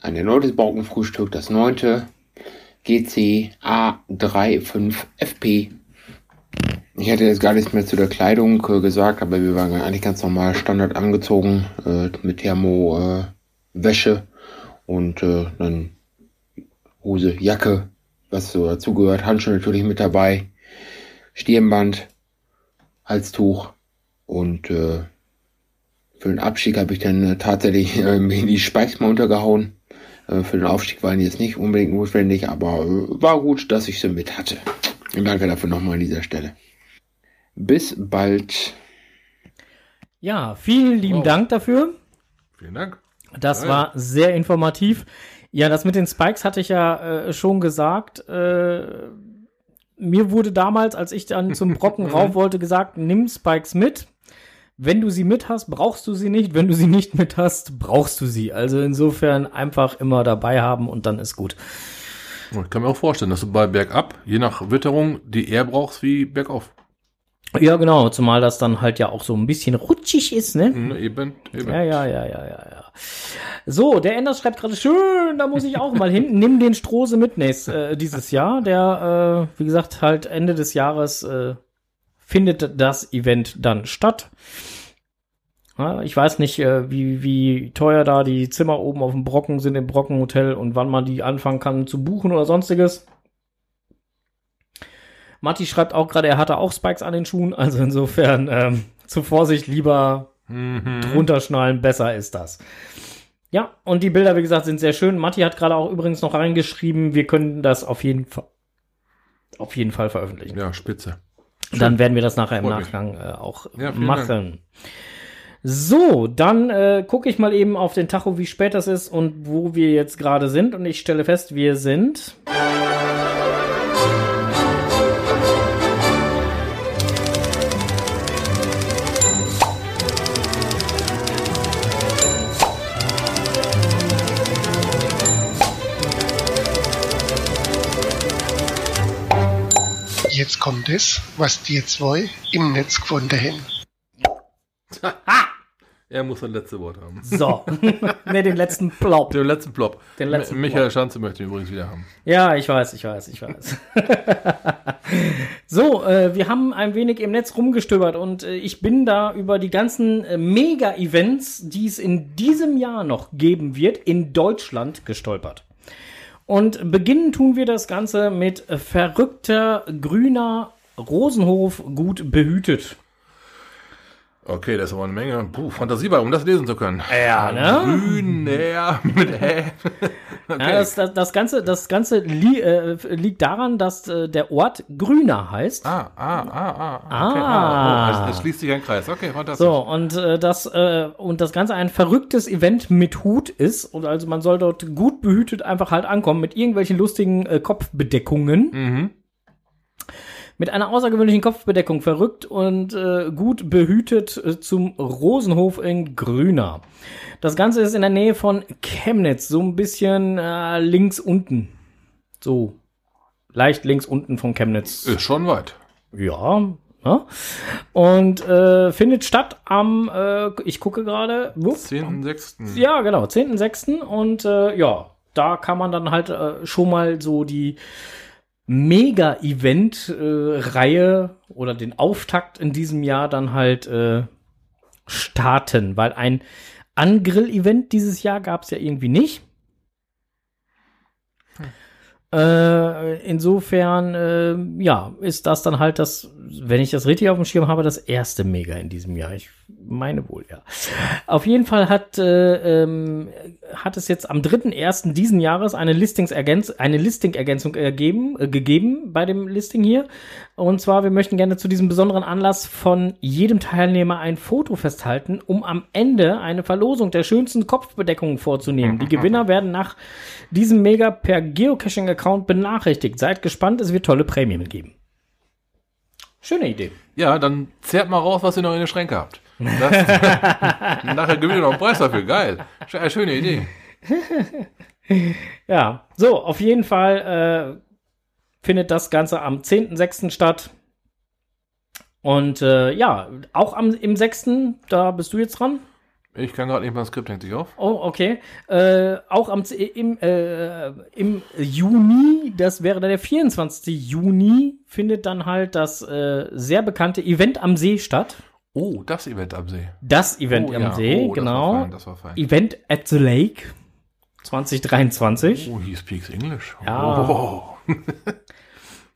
ein erneutes Baukenfrühstück, das neunte GC A35FP. Ich hätte jetzt gar nichts mehr zu der Kleidung äh, gesagt, aber wir waren eigentlich ganz normal Standard angezogen äh, mit Thermo äh, und äh, dann Hose, Jacke, was so dazugehört, Handschuhe natürlich mit dabei, Stirnband, Halstuch und äh, für den Abstieg habe ich dann äh, tatsächlich äh, [laughs] mir die Spikes mal untergehauen. Äh, für den Aufstieg waren die jetzt nicht unbedingt notwendig, aber äh, war gut, dass ich sie mit hatte. Danke dafür nochmal an dieser Stelle. Bis bald. Ja, vielen lieben Wow. Dank dafür. Vielen Dank. Das Geil. war sehr informativ. Ja, das mit den Spikes hatte ich ja äh, schon gesagt. Äh, mir wurde damals, als ich dann zum Brocken [laughs] rauf wollte, gesagt, nimm Spikes mit. Wenn du sie mit hast, brauchst du sie nicht. Wenn du sie nicht mit hast, brauchst du sie. Also insofern einfach immer dabei haben und dann ist gut. Ich kann mir auch vorstellen, dass du bei Bergab, je nach Witterung, die eher brauchst wie Bergauf. Ja, genau, zumal das dann halt ja auch so ein bisschen rutschig ist, ne? Mhm, eben, eben. Ja, ja, ja, ja, ja, ja. So, der Enders schreibt gerade schön, da muss ich auch mal hin. Nimm den Strose mit nächst, äh, dieses Jahr. Der, äh, wie gesagt, halt Ende des Jahres äh, findet das Event dann statt. Ja, ich weiß nicht, äh, wie, wie teuer da die Zimmer oben auf dem Brocken sind im Brockenhotel und wann man die anfangen kann zu buchen oder sonstiges. Matti schreibt auch gerade, er hatte auch Spikes an den Schuhen, also insofern ähm, zur Vorsicht lieber Mhm. drunter schnallen, besser ist das. Ja, und die Bilder, wie gesagt, sind sehr schön. Matti hat gerade auch übrigens noch reingeschrieben, wir können das auf jeden Fall auf jeden Fall veröffentlichen. Ja, spitze. Dann werden wir das nachher im. Nachgang äh, auch Ja, machen. So, dann äh, gucke ich mal eben auf den Tacho, wie spät das ist und wo wir jetzt gerade sind. Und ich stelle fest, wir sind. Jetzt kommt es, was die zwei im Netz gefunden haben. Er muss das letzte Wort haben. So. [laughs] ne, den letzten Plop. Den letzten Plop. Den letzten Michael Plop. Schanze möchte ihn übrigens wieder haben. Ja, ich weiß, ich weiß, ich weiß. [laughs] so, äh, wir haben ein wenig im Netz rumgestöbert und äh, ich bin da über die ganzen äh, Mega-Events, die es in diesem Jahr noch geben wird, in Deutschland gestolpert. Und beginnen tun wir das Ganze mit verrückter grüner Rosenhof gut behütet. Okay, das ist aber eine Menge Puh, Fantasie bei, um das lesen zu können. Ja, ne? Grün, ja, mit Hä. Okay. Ja, das, das, das Ganze, das Ganze li äh, liegt daran, dass äh, der Ort Grüner heißt. ah, ah, ah, ah. Okay. Ah. Oh, es, es schließt sich ein Kreis. Okay, fantastisch. So, und äh, das äh, und das Ganze ein verrücktes Event mit Hut ist. Und also man soll dort gut behütet einfach halt ankommen mit irgendwelchen lustigen äh, Kopfbedeckungen. Mhm. Mit einer außergewöhnlichen Kopfbedeckung verrückt und äh, gut behütet äh, zum Rosenhof in Grüner. Das Ganze ist in der Nähe von Chemnitz, so ein bisschen äh, links unten. So. Leicht links unten von Chemnitz. Ist schon weit. Ja, ne? Und äh, findet statt am, äh, ich gucke gerade, wupp, 10.6. ja, genau, 10.06. Und äh, ja, da kann man dann halt äh, schon mal so die Mega-Event-Reihe oder den Auftakt in diesem Jahr dann halt äh, starten, weil ein Angrill-Event dieses Jahr gab es ja irgendwie nicht. Äh, insofern, äh, ja, ist das dann halt das, wenn ich das richtig auf dem Schirm habe, das erste Mega in diesem Jahr. Ich meine wohl, ja. Auf jeden Fall hat, äh, ähm, hat es jetzt am 3.1. diesen Jahres eine Listings-Ergänz eine Listing-Ergänzung ergeben, äh, gegeben bei dem Listing hier. Und zwar, wir möchten gerne zu diesem besonderen Anlass von jedem Teilnehmer ein Foto festhalten, um am Ende eine Verlosung der schönsten Kopfbedeckungen vorzunehmen. Die Gewinner [laughs] werden nach diesem Mega per Geocaching-Account benachrichtigt. Seid gespannt, es wird tolle Prämien geben. Schöne Idee. Ja, dann zehrt mal raus, was ihr noch in den Schränke habt. Das, [laughs] nachher gewinnt ihr noch einen Preis dafür. Geil. Äh, Schöne Idee. Ja, so, auf jeden Fall äh, findet das Ganze am 10.06. statt. Und äh, ja, auch am, im 6., da bist du jetzt dran. Ich kann gerade nicht mal das Skript hängt sich auf. Oh, okay. Äh, auch am, im, äh, im Juni, das wäre dann der 24. Juni, findet dann halt das äh, sehr bekannte Event am See statt. Oh, das Event am See. Das Event oh, am ja. See, oh, Das war genau. fein, das war fein. Event at the Lake 2023. Oh, he speaks English. Ja. Oh.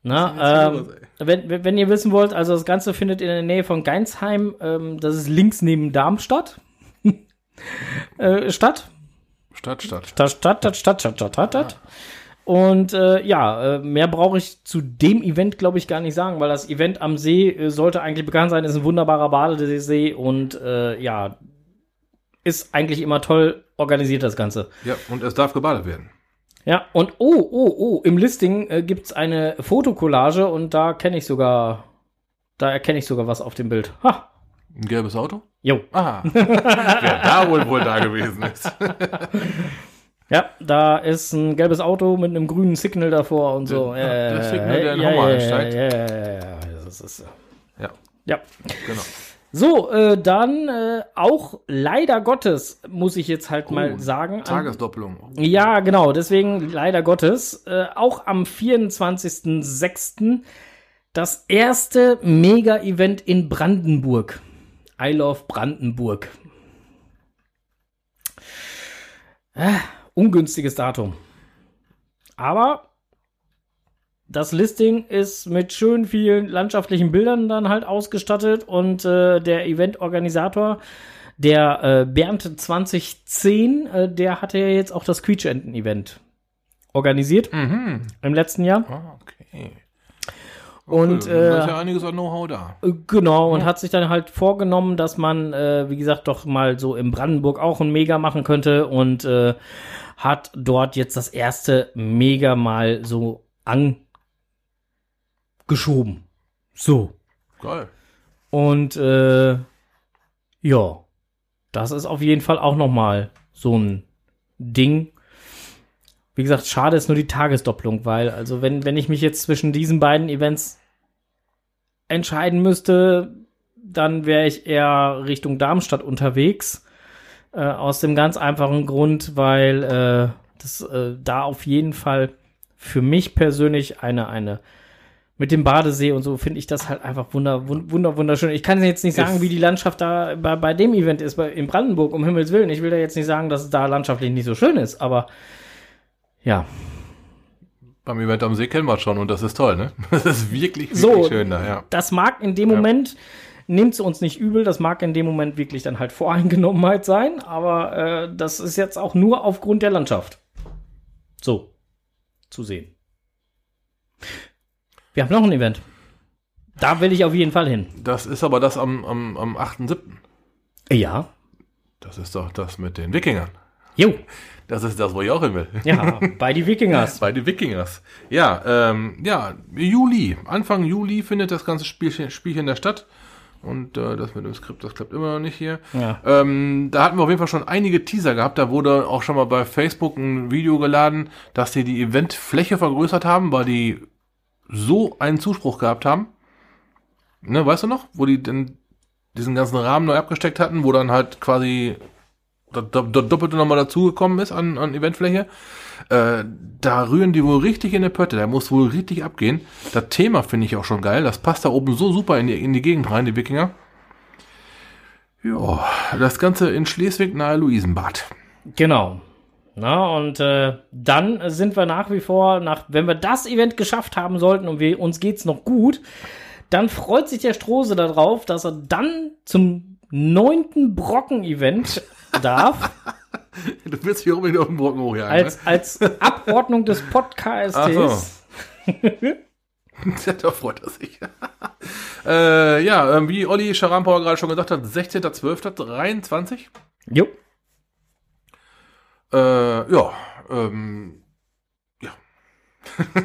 Na, ähm, wenn, wenn ihr wissen wollt, also das Ganze findet in der Nähe von Geinsheim, ähm, das ist links neben Darmstadt, [laughs] äh, statt. Stadt, Stadt. Stadt, Stadt, Stadt, Stadt, Stadt, Stadt, Stadt, Stadt. Und äh, ja, äh, mehr brauche ich zu dem Event, glaube ich, gar nicht sagen, weil das Event am See äh, sollte eigentlich bekannt sein, ist ein wunderbarer Badesee und äh, ja, ist eigentlich immer toll organisiert, das Ganze. Ja, und es darf gebadet werden. Ja, und oh, oh, oh, im Listing äh, gibt's eine Fotokollage und da kenne ich sogar, da erkenne ich sogar was auf dem Bild. Ha, Ein gelbes Auto? jo. Ah. [laughs] Wer da wohl wohl da gewesen ist. [laughs] Ja, da ist ein gelbes Auto mit einem grünen Signal davor und so. Ja, der Äh, Signal, der in ja, Hummer ja, einsteigt. Ja, ja, ja, das ist, Ja, ja. genau. So, äh, dann äh, auch leider Gottes, muss ich jetzt halt mal sagen. Tagesdoppelung. Ja, genau, deswegen leider Gottes. Äh, auch am 24.06. das erste Mega-Event in Brandenburg. I love Brandenburg. Äh, ungünstiges Datum. Aber das Listing ist mit schön vielen landschaftlichen Bildern dann halt ausgestattet und äh, der Eventorganisator, der äh, Bernd 2010, äh, der hatte ja jetzt auch das Quietschenten-Event organisiert Mhm. im letzten Jahr. Ah, okay. Und Okay, da ist äh, ja einiges an Know-how da. äh, genau, und hat sich dann halt vorgenommen, dass man, äh, wie gesagt, doch mal so in Brandenburg auch ein Mega machen könnte und äh, hat dort jetzt das erste Mega mal so angeschoben. So. Geil. Und äh, ja, das ist auf jeden Fall auch noch mal so ein Ding. Wie gesagt, schade ist nur die Tagesdopplung, weil also wenn wenn ich mich jetzt zwischen diesen beiden Events entscheiden müsste, dann wäre ich eher Richtung Darmstadt unterwegs. Äh, aus dem ganz einfachen Grund, weil äh, das äh, da auf jeden Fall für mich persönlich eine eine mit dem Badesee und so finde ich das halt einfach wunder, wund- wunder, wunderschön. Ich kann jetzt nicht sagen, wie die Landschaft da bei, bei dem Event ist, bei, in Brandenburg, um Himmels Willen. Ich will da jetzt nicht sagen, dass es da landschaftlich nicht so schön ist, aber ja. Beim Event am See kennen wir schon und das ist toll, ne? [laughs] Das ist wirklich, wirklich So, schön da, ja. das mag in dem Ja. Moment, nehmt es uns nicht übel, das mag in dem Moment wirklich dann halt Voreingenommenheit sein, aber äh, das ist jetzt auch nur aufgrund der Landschaft. So, zu sehen. Wir haben noch ein Event. Da will ich auf jeden Fall hin. Das ist aber das am, am, am 8.7. Ja. Das ist doch das mit den Wikingern. Jo. Das ist das, wo ich auch hin will. Ja, bei die Wikingers. Bei den Wikingers. Ja, ähm, ja, Juli. Anfang Juli findet das ganze Spielchen, Spielchen der statt. Und äh, das mit dem Skript, das klappt immer noch nicht hier. Ja. Ähm, da hatten wir auf jeden Fall schon einige Teaser gehabt. Da wurde auch schon mal bei Facebook ein Video geladen, dass die die Eventfläche vergrößert haben, weil die so einen Zuspruch gehabt haben. Ne, weißt du noch? Wo die denn diesen ganzen Rahmen neu abgesteckt hatten, wo dann halt quasi das Doppelte nochmal dazugekommen ist an, an Eventfläche. Äh, da rühren die wohl richtig in der Pötte. Da muss wohl richtig abgehen. Das Thema finde ich auch schon geil. Das passt da oben so super in die, in die Gegend rein, die Wikinger. Ja, das Ganze in Schleswig nahe Luisenbad. Genau. Na, und äh, dann sind wir nach wie vor, nach, wenn wir das Event geschafft haben sollten und wir, uns geht's noch gut, dann freut sich der Strose darauf, dass er dann zum neunten Brocken-Event darf. Du willst hier unbedingt auf den Brocken hochjagen, als, als Abordnung des Podcasts. So. [laughs] ne? da freut er sich. [laughs] äh, ja, ähm, wie Olli Scharampauer gerade schon gesagt hat, 16.12.23. Jo. Äh, ja, ähm,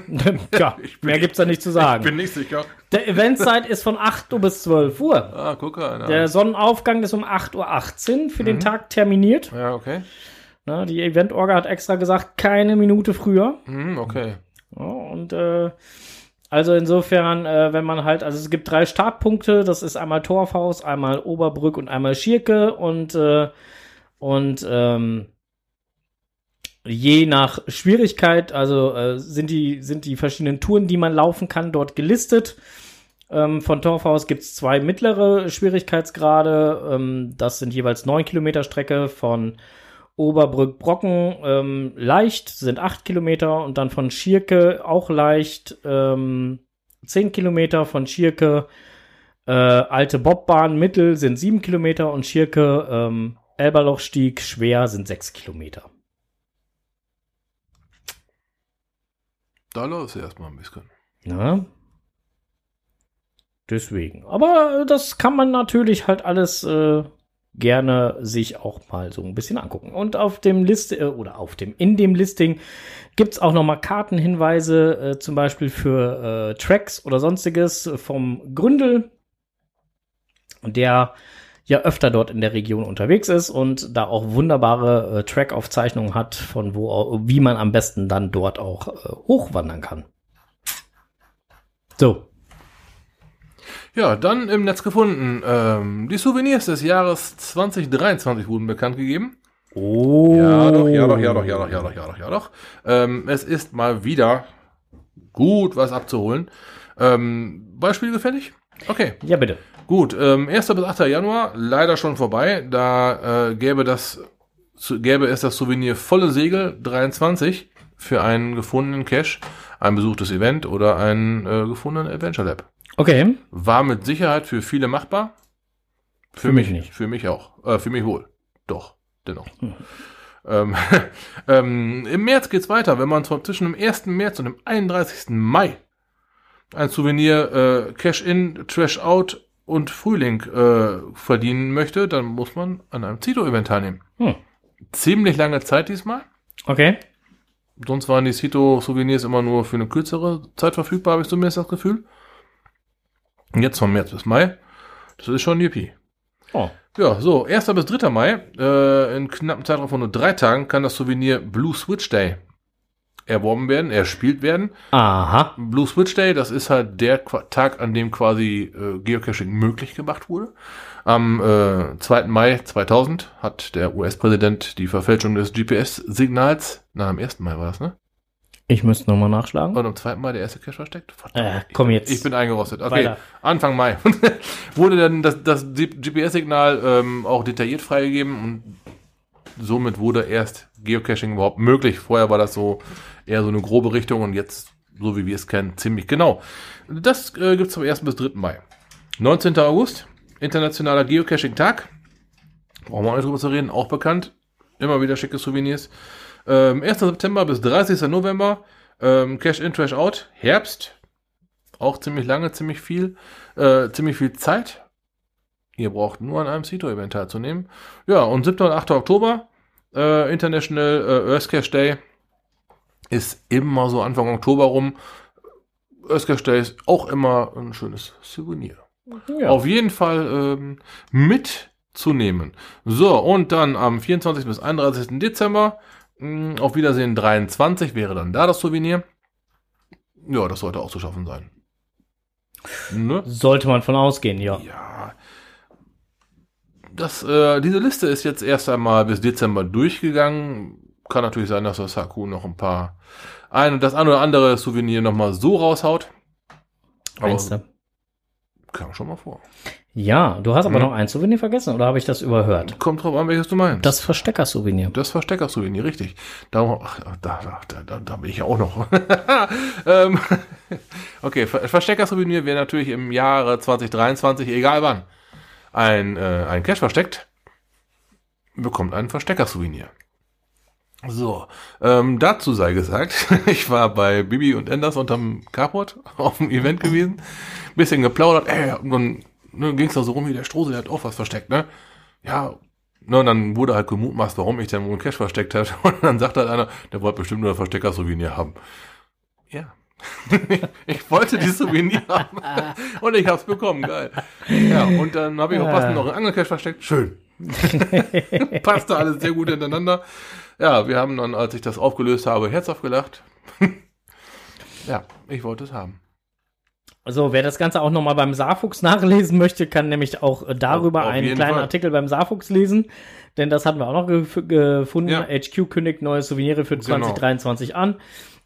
[laughs] ja, mehr gibt's da nicht zu sagen. ich bin nicht sicher. Der Eventzeit ist von 8 Uhr bis 12 Uhr. Ah, guck mal. Der Sonnenaufgang ist um 8.18 Uhr für den Tag terminiert. Ja, okay. Na, die Eventorga hat extra gesagt, keine Minute früher. Hm, okay. Ja, und äh, also insofern, äh, wenn man halt, also es gibt drei Startpunkte, das ist einmal Torfhaus, einmal Oberbrück und einmal Schierke und äh, und ähm, je nach Schwierigkeit, also äh, sind die sind die verschiedenen Touren, die man laufen kann, dort gelistet. Ähm, von Torfhaus gibt's zwei mittlere Schwierigkeitsgrade. Ähm, das sind jeweils neun Kilometer Strecke von Oberbrück-Brocken ähm, leicht sind acht Kilometer und dann von Schierke auch leicht ähm, zehn Kilometer. Von Schierke äh, alte Bobbahn mittel sind sieben Kilometer und Schierke ähm, Elberlochstieg schwer sind sechs Kilometer. Da läuft es erstmal ein bisschen. Na? Deswegen. Aber äh, das kann man natürlich halt alles äh, gerne sich auch mal so ein bisschen angucken. Und auf dem Liste äh, oder auf dem in dem Listing gibt's auch noch mal Kartenhinweise, äh, zum Beispiel für äh, Tracks oder sonstiges vom Gründel, der ja öfter dort in der Region unterwegs ist und da auch wunderbare äh, Track-Aufzeichnungen hat, von wo wie man am besten dann dort auch äh, hochwandern kann. So, Ja, dann im Netz gefunden. Ähm, die Souvenirs des Jahres 2023 wurden bekannt gegeben. Oh. Ja, doch, ja, doch, ja, doch, ja, doch, ja, doch, ja, doch, ja, doch. Ähm, es ist mal wieder gut was abzuholen. Ähm, Beispiel gefällig? Okay, Ja, bitte. Gut. Ähm, 1. bis 8. Januar, leider schon vorbei. Da äh, gäbe, das, gäbe es das Souvenir Volle Segel 23 für einen gefundenen Cache, ein besuchtes Event oder einen äh, gefundenen Adventure Lab. Okay. War mit Sicherheit für viele machbar. Für mich nicht. Für mich auch. Äh, für mich wohl. Doch, dennoch. Ähm, [laughs] ähm, Im März geht's weiter, wenn man zwischen dem 1. März und dem 31. Mai ein Souvenir äh, Cash-In, Trash-Out und Frühling äh, verdienen möchte, dann muss man an einem Zito-Event teilnehmen. Hm. Ziemlich lange Zeit diesmal. Okay. Sonst waren die Cito-Souvenirs immer nur für eine kürzere Zeit verfügbar, habe ich zumindest das Gefühl. Und jetzt von März bis Mai. Das ist schon Yippie. Oh. Ja, so, 1. bis 3. Mai, äh, in knappen Zeitraum von nur drei Tagen, kann das Souvenir Blue Switch Day erworben werden, erspielt werden. Aha. Blue Switch Day, das ist halt der Qua Tag, an dem quasi äh, Geocaching möglich gemacht wurde. Am äh, 2. Mai 2000 hat der US-Präsident die Verfälschung des GPS-Signals, na, am 1. Mai war das, ne? Ich müsste nochmal nachschlagen. Und am 2. Mai der erste Cache versteckt? Äh, komm jetzt. Ich bin eingerostet. Okay, Weiter. Anfang Mai [laughs] wurde dann das, das GPS-Signal ähm, auch detailliert freigegeben und somit wurde erst Geocaching überhaupt möglich. Vorher war das so eher so eine grobe Richtung und jetzt, so wie wir es kennen, ziemlich genau. Das äh, gibt es vom 1. bis 3. Mai. 19. August, Internationaler Geocaching-Tag. Brauchen wir auch nicht drüber zu reden, auch bekannt. Immer wieder schicke Souvenirs. Ähm, 1. September bis 30. November, ähm, Cash in, Trash out, Herbst. Auch ziemlich lange, ziemlich viel, äh, ziemlich viel Zeit. Ihr braucht nur an einem Cito-Event teilzunehmen. Ja, und 7. und 8. Oktober, äh, International äh, Earth Cache Day, ist immer so Anfang Oktober rum. Earth Cache Day ist auch immer ein schönes Souvenir. Ja. Auf jeden Fall ähm, mitzunehmen. So, und dann am 24. bis 31. Dezember, mh, auf Wiedersehen 23 wäre dann da das Souvenir. Ja, das sollte auch zu schaffen sein. Ne? Sollte man von ausgehen, ja. Ja. Das, äh, diese Liste ist jetzt erst einmal bis Dezember durchgegangen. Kann natürlich sein, dass das Haku noch ein paar ein und das ein oder andere Souvenir nochmal so raushaut. Aber? Kam schon mal vor. Ja, du hast aber Mhm. noch ein Souvenir vergessen, oder habe ich das überhört? Kommt drauf an, welches du meinst. Das Verstecker-Souvenir. Das Verstecker-Souvenir, richtig. Da, da, da, da, da, bin ich ja auch noch. [laughs] ähm, [laughs] okay, Ver Verstecker-Souvenir wäre natürlich im Jahre 2023, egal wann, ein, äh, ein Cash versteckt, bekommt ein Verstecker-Souvenir. So, ähm, dazu sei gesagt, [laughs] ich war bei Bibi und Enders unterm Carport [laughs] auf dem Event gewesen, bisschen geplaudert, ey, und dann ne, ging's da so rum, wie der Strose, der hat auch was versteckt, ne? Ja, ne, und dann wurde halt gemutmaßt, warum ich denn wohl Cash versteckt habe. [laughs] Und dann sagt halt einer, der wollte bestimmt nur ein Verstecker-Souvenir haben. Ja. [laughs] ich wollte dieses Souvenir [laughs] haben. und ich hab's bekommen, geil. Ja, und dann habe ich auch passend noch einen Angelcash versteckt. Schön. [laughs] Passte alles sehr gut hintereinander. Ja, wir haben dann, als ich das aufgelöst habe, herzhaft gelacht. ja, ich wollte es haben. Also, wer das Ganze auch nochmal beim Saarfuchs nachlesen möchte, kann nämlich auch äh, darüber Auf- einen kleinen Fall. Artikel beim Saarfuchs lesen. Denn das hatten wir auch noch gef gefunden. Ja. HQ kündigt neue Souvenire für Genau. 2023 an.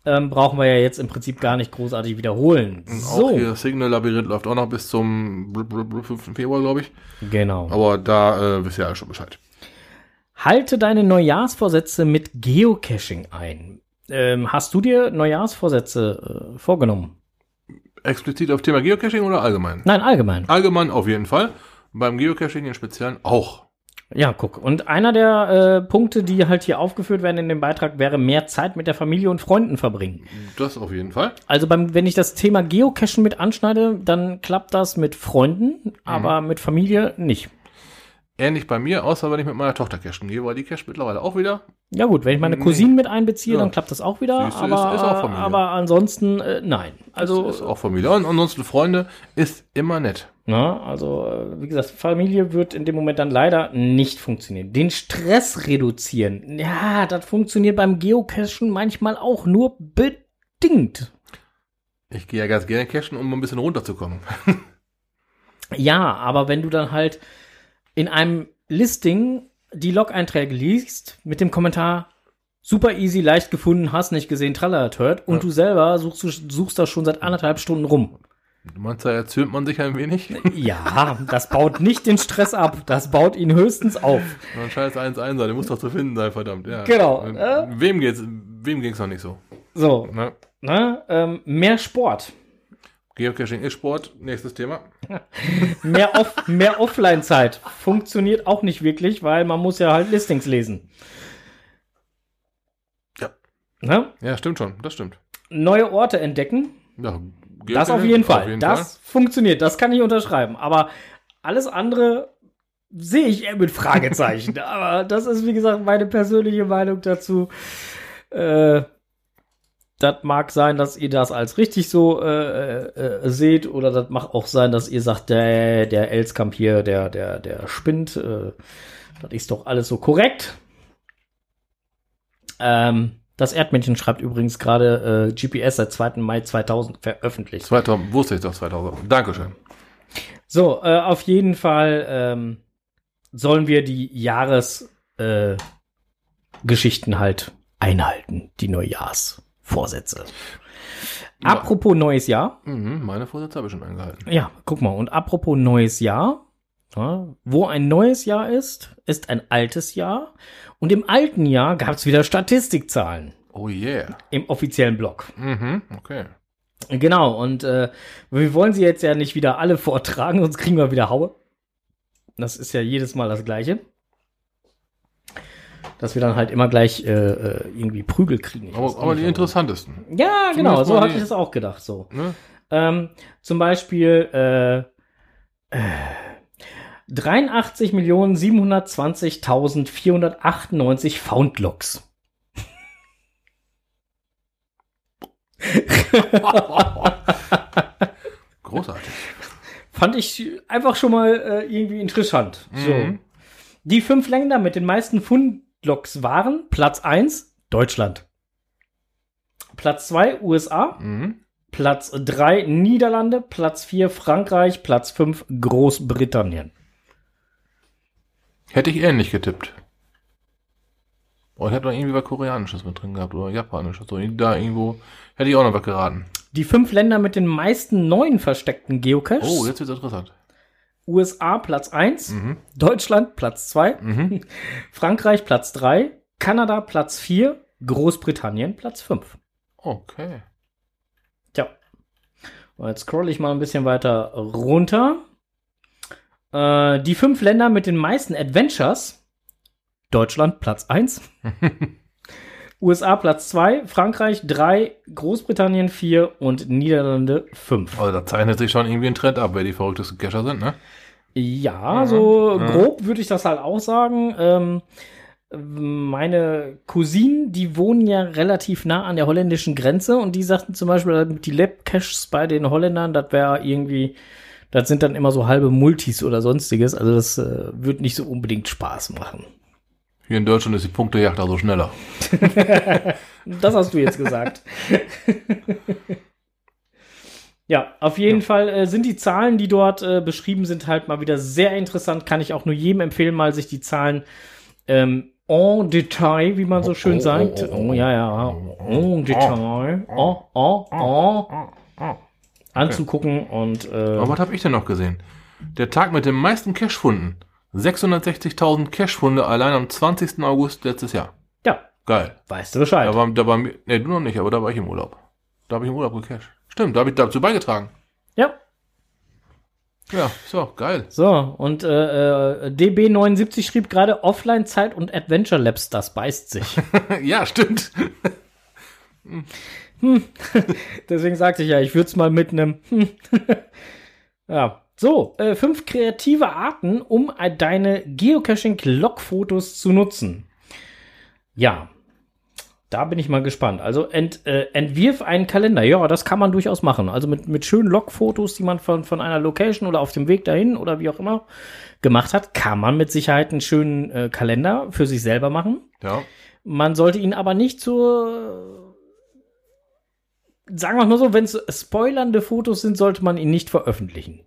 Ähm, brauchen wir ja jetzt im Prinzip gar nicht großartig wiederholen. So, Auch hier Signal Labyrinth läuft auch noch bis zum blub, blub, blub, 5. Februar, glaube ich. genau. Aber da äh, wisst ihr ja schon Bescheid. Halte deine Neujahrsvorsätze mit Geocaching ein. Ähm, hast du dir Neujahrsvorsätze äh, vorgenommen? Explizit auf Thema Geocaching oder allgemein? Nein, allgemein. Allgemein auf jeden Fall. Beim Geocaching im Speziellen auch. Ja, guck. Und einer der äh, Punkte, die halt hier aufgeführt werden in dem Beitrag, wäre mehr Zeit mit der Familie und Freunden verbringen. Das auf jeden Fall. Also beim, wenn ich das Thema Geocachen mit anschneide, dann klappt das mit Freunden, aber mit Familie nicht. Ähnlich bei mir, außer wenn ich mit meiner Tochter cashen gehe, weil die casht mittlerweile auch wieder. Ja gut, wenn ich meine Nee. Cousinen mit einbeziehe, Ja. dann klappt das auch wieder, Siehste, ist- aber, ist auch Familie. aber ansonsten äh, nein. Also ist auch Familie. Und ansonsten Freunde ist immer nett. Na, also, äh, wie gesagt, Familie wird in dem Moment dann leider nicht funktionieren. Den Stress reduzieren, ja, das funktioniert beim Geocachen manchmal auch nur bedingt. Ich gehe ja ganz gerne cashen, um ein bisschen runterzukommen. [laughs] Ja, aber wenn du dann halt in einem Listing die Log-Einträge liest mit dem Kommentar super easy, leicht gefunden, hast nicht gesehen, tralala hört und Ja. du selber suchst, suchst da schon seit anderthalb Stunden rum. Du meinst, da erzählt man sich ein wenig? [laughs] Ja, das baut nicht den Stress ab, das baut ihn höchstens auf. Dann scheiß 1 1 sein, der muss doch zu finden sein, verdammt. Ja. Genau, Wem, äh? wem geht's, wem ging's noch nicht so? So, Ne? Ne? Ähm, mehr Sport. Geocaching ist Sport, nächstes Thema. [laughs] Mehr, off mehr Offline-Zeit. Funktioniert auch nicht wirklich, weil man muss ja halt Listings lesen. Ja. Ne? Ja, stimmt schon, das stimmt. Neue Orte entdecken. Ja, Das auf jeden Fall. das Fall. funktioniert. Das kann ich unterschreiben. Aber alles andere sehe ich eher mit Fragezeichen. [laughs] Aber das ist, wie gesagt, meine persönliche Meinung dazu. Äh, das mag sein, dass ihr das als richtig so äh, äh, seht, oder das mag auch sein, dass ihr sagt, der, der Elskamp hier, der, der, der spinnt. Äh, das ist doch alles so korrekt. Ähm, das Erdmännchen schreibt übrigens gerade äh, GPS seit 2. Mai 2000 veröffentlicht. 2000, wusste ich doch 2000. Dankeschön. So, äh, auf jeden Fall ähm, sollen wir die Jahresgeschichten äh, halt einhalten, die Neujahrsvorsätze. Ja. Apropos neues Jahr, Mhm, meine Vorsätze habe ich schon eingehalten. ja, guck mal, und apropos neues Jahr, ja, wo ein neues Jahr ist, ist ein altes Jahr. Und im alten Jahr gab es wieder Statistikzahlen Oh yeah. im offiziellen Blog. Mhm, okay. Genau, und äh, wir wollen sie jetzt ja nicht wieder alle vortragen, [laughs] sonst kriegen wir wieder Haue. Das ist ja jedes Mal das Gleiche. Dass wir dann halt immer gleich äh, äh, irgendwie Prügel kriegen. Aber, aber die interessantesten. Ja, genau, Zumindest so mal hatte ich das auch gedacht. So. Ne? Ähm, zum Beispiel äh, äh, 83.720.498 Foundlocks. Großartig. Fand ich einfach schon mal äh, irgendwie interessant. So. Mhm. Die fünf Länder mit den meisten Fundloks waren Platz 1 Deutschland. Platz 2 USA, Mhm. Platz 3 Niederlande, Platz 4 Frankreich, Platz 5 Großbritannien. Hätte ich ähnlich getippt. Oh, ich hätte noch irgendwie was Koreanisches mit drin gehabt oder Japanisches. So, da irgendwo hätte ich auch noch was geraten. Die fünf Länder mit den meisten neuen versteckten Geocaches. Oh, jetzt wird's interessant. USA Platz 1, Mhm. Deutschland Platz 2, Mhm. [laughs] Frankreich Platz 3, Kanada Platz 4, Großbritannien Platz 5. Okay. Tja. Und jetzt scroll ich mal ein bisschen weiter runter. Äh, die fünf Länder mit den meisten Adventures. Deutschland Platz 1. [laughs] USA Platz 2, Frankreich 3, Großbritannien 4 und Niederlande 5. Also da zeichnet sich schon irgendwie ein Trend ab, wer die verrücktesten Cacher sind, ne? Ja, so Mhm. grob würde ich das halt auch sagen. Ähm, meine Cousinen, die wohnen ja relativ nah an der holländischen Grenze und die sagten zum Beispiel, die Lab-Caches bei den Holländern, das wäre irgendwie, das sind dann immer so halbe Multis oder sonstiges. Also das äh, wird nicht so unbedingt Spaß machen. Hier in Deutschland ist die Punktejagd also schneller. [laughs] Das hast du jetzt gesagt. [laughs] ja, auf jeden Fall äh, sind die Zahlen, die dort äh, beschrieben sind, halt mal wieder sehr interessant. Kann ich auch nur jedem empfehlen, mal sich die Zahlen ähm, en Detail, wie man so schön oh, sagt. oh, oh, Oh, ja, ja. En Detail. Oh, oh, oh. Anzugucken und äh, Aber was habe ich denn noch gesehen? Der Tag mit den meisten Cash-Funden. 660.000 Cash-Funde allein am 20. August letztes Jahr. ja, Geil. weißt du Bescheid. Da war, da war, nee, du noch nicht, aber da war ich im Urlaub. Da habe ich im Urlaub gecasht. Stimmt, da habe ich dazu beigetragen. ja. Ja, so, geil. So, und äh, äh, DB79 schrieb gerade Offline-Zeit und Adventure Labs, das beißt sich. [laughs] ja, stimmt. [laughs] Deswegen sagte ich ja, ich würde es mal mit einem. [laughs] ja. So, äh, fünf kreative Arten, um äh, deine Geocaching-Logfotos zu nutzen. Ja, da bin ich mal gespannt. Also ent, äh, entwirf einen Kalender. Ja, das kann man durchaus machen. Also mit, mit schönen Logfotos, die man von, von einer Location oder auf dem Weg dahin oder wie auch immer gemacht hat, kann man mit Sicherheit einen schönen äh, Kalender für sich selber machen. Ja. Man sollte ihn aber nicht zur. Sagen wir mal so, wenn es spoilernde Fotos sind, sollte man ihn nicht veröffentlichen.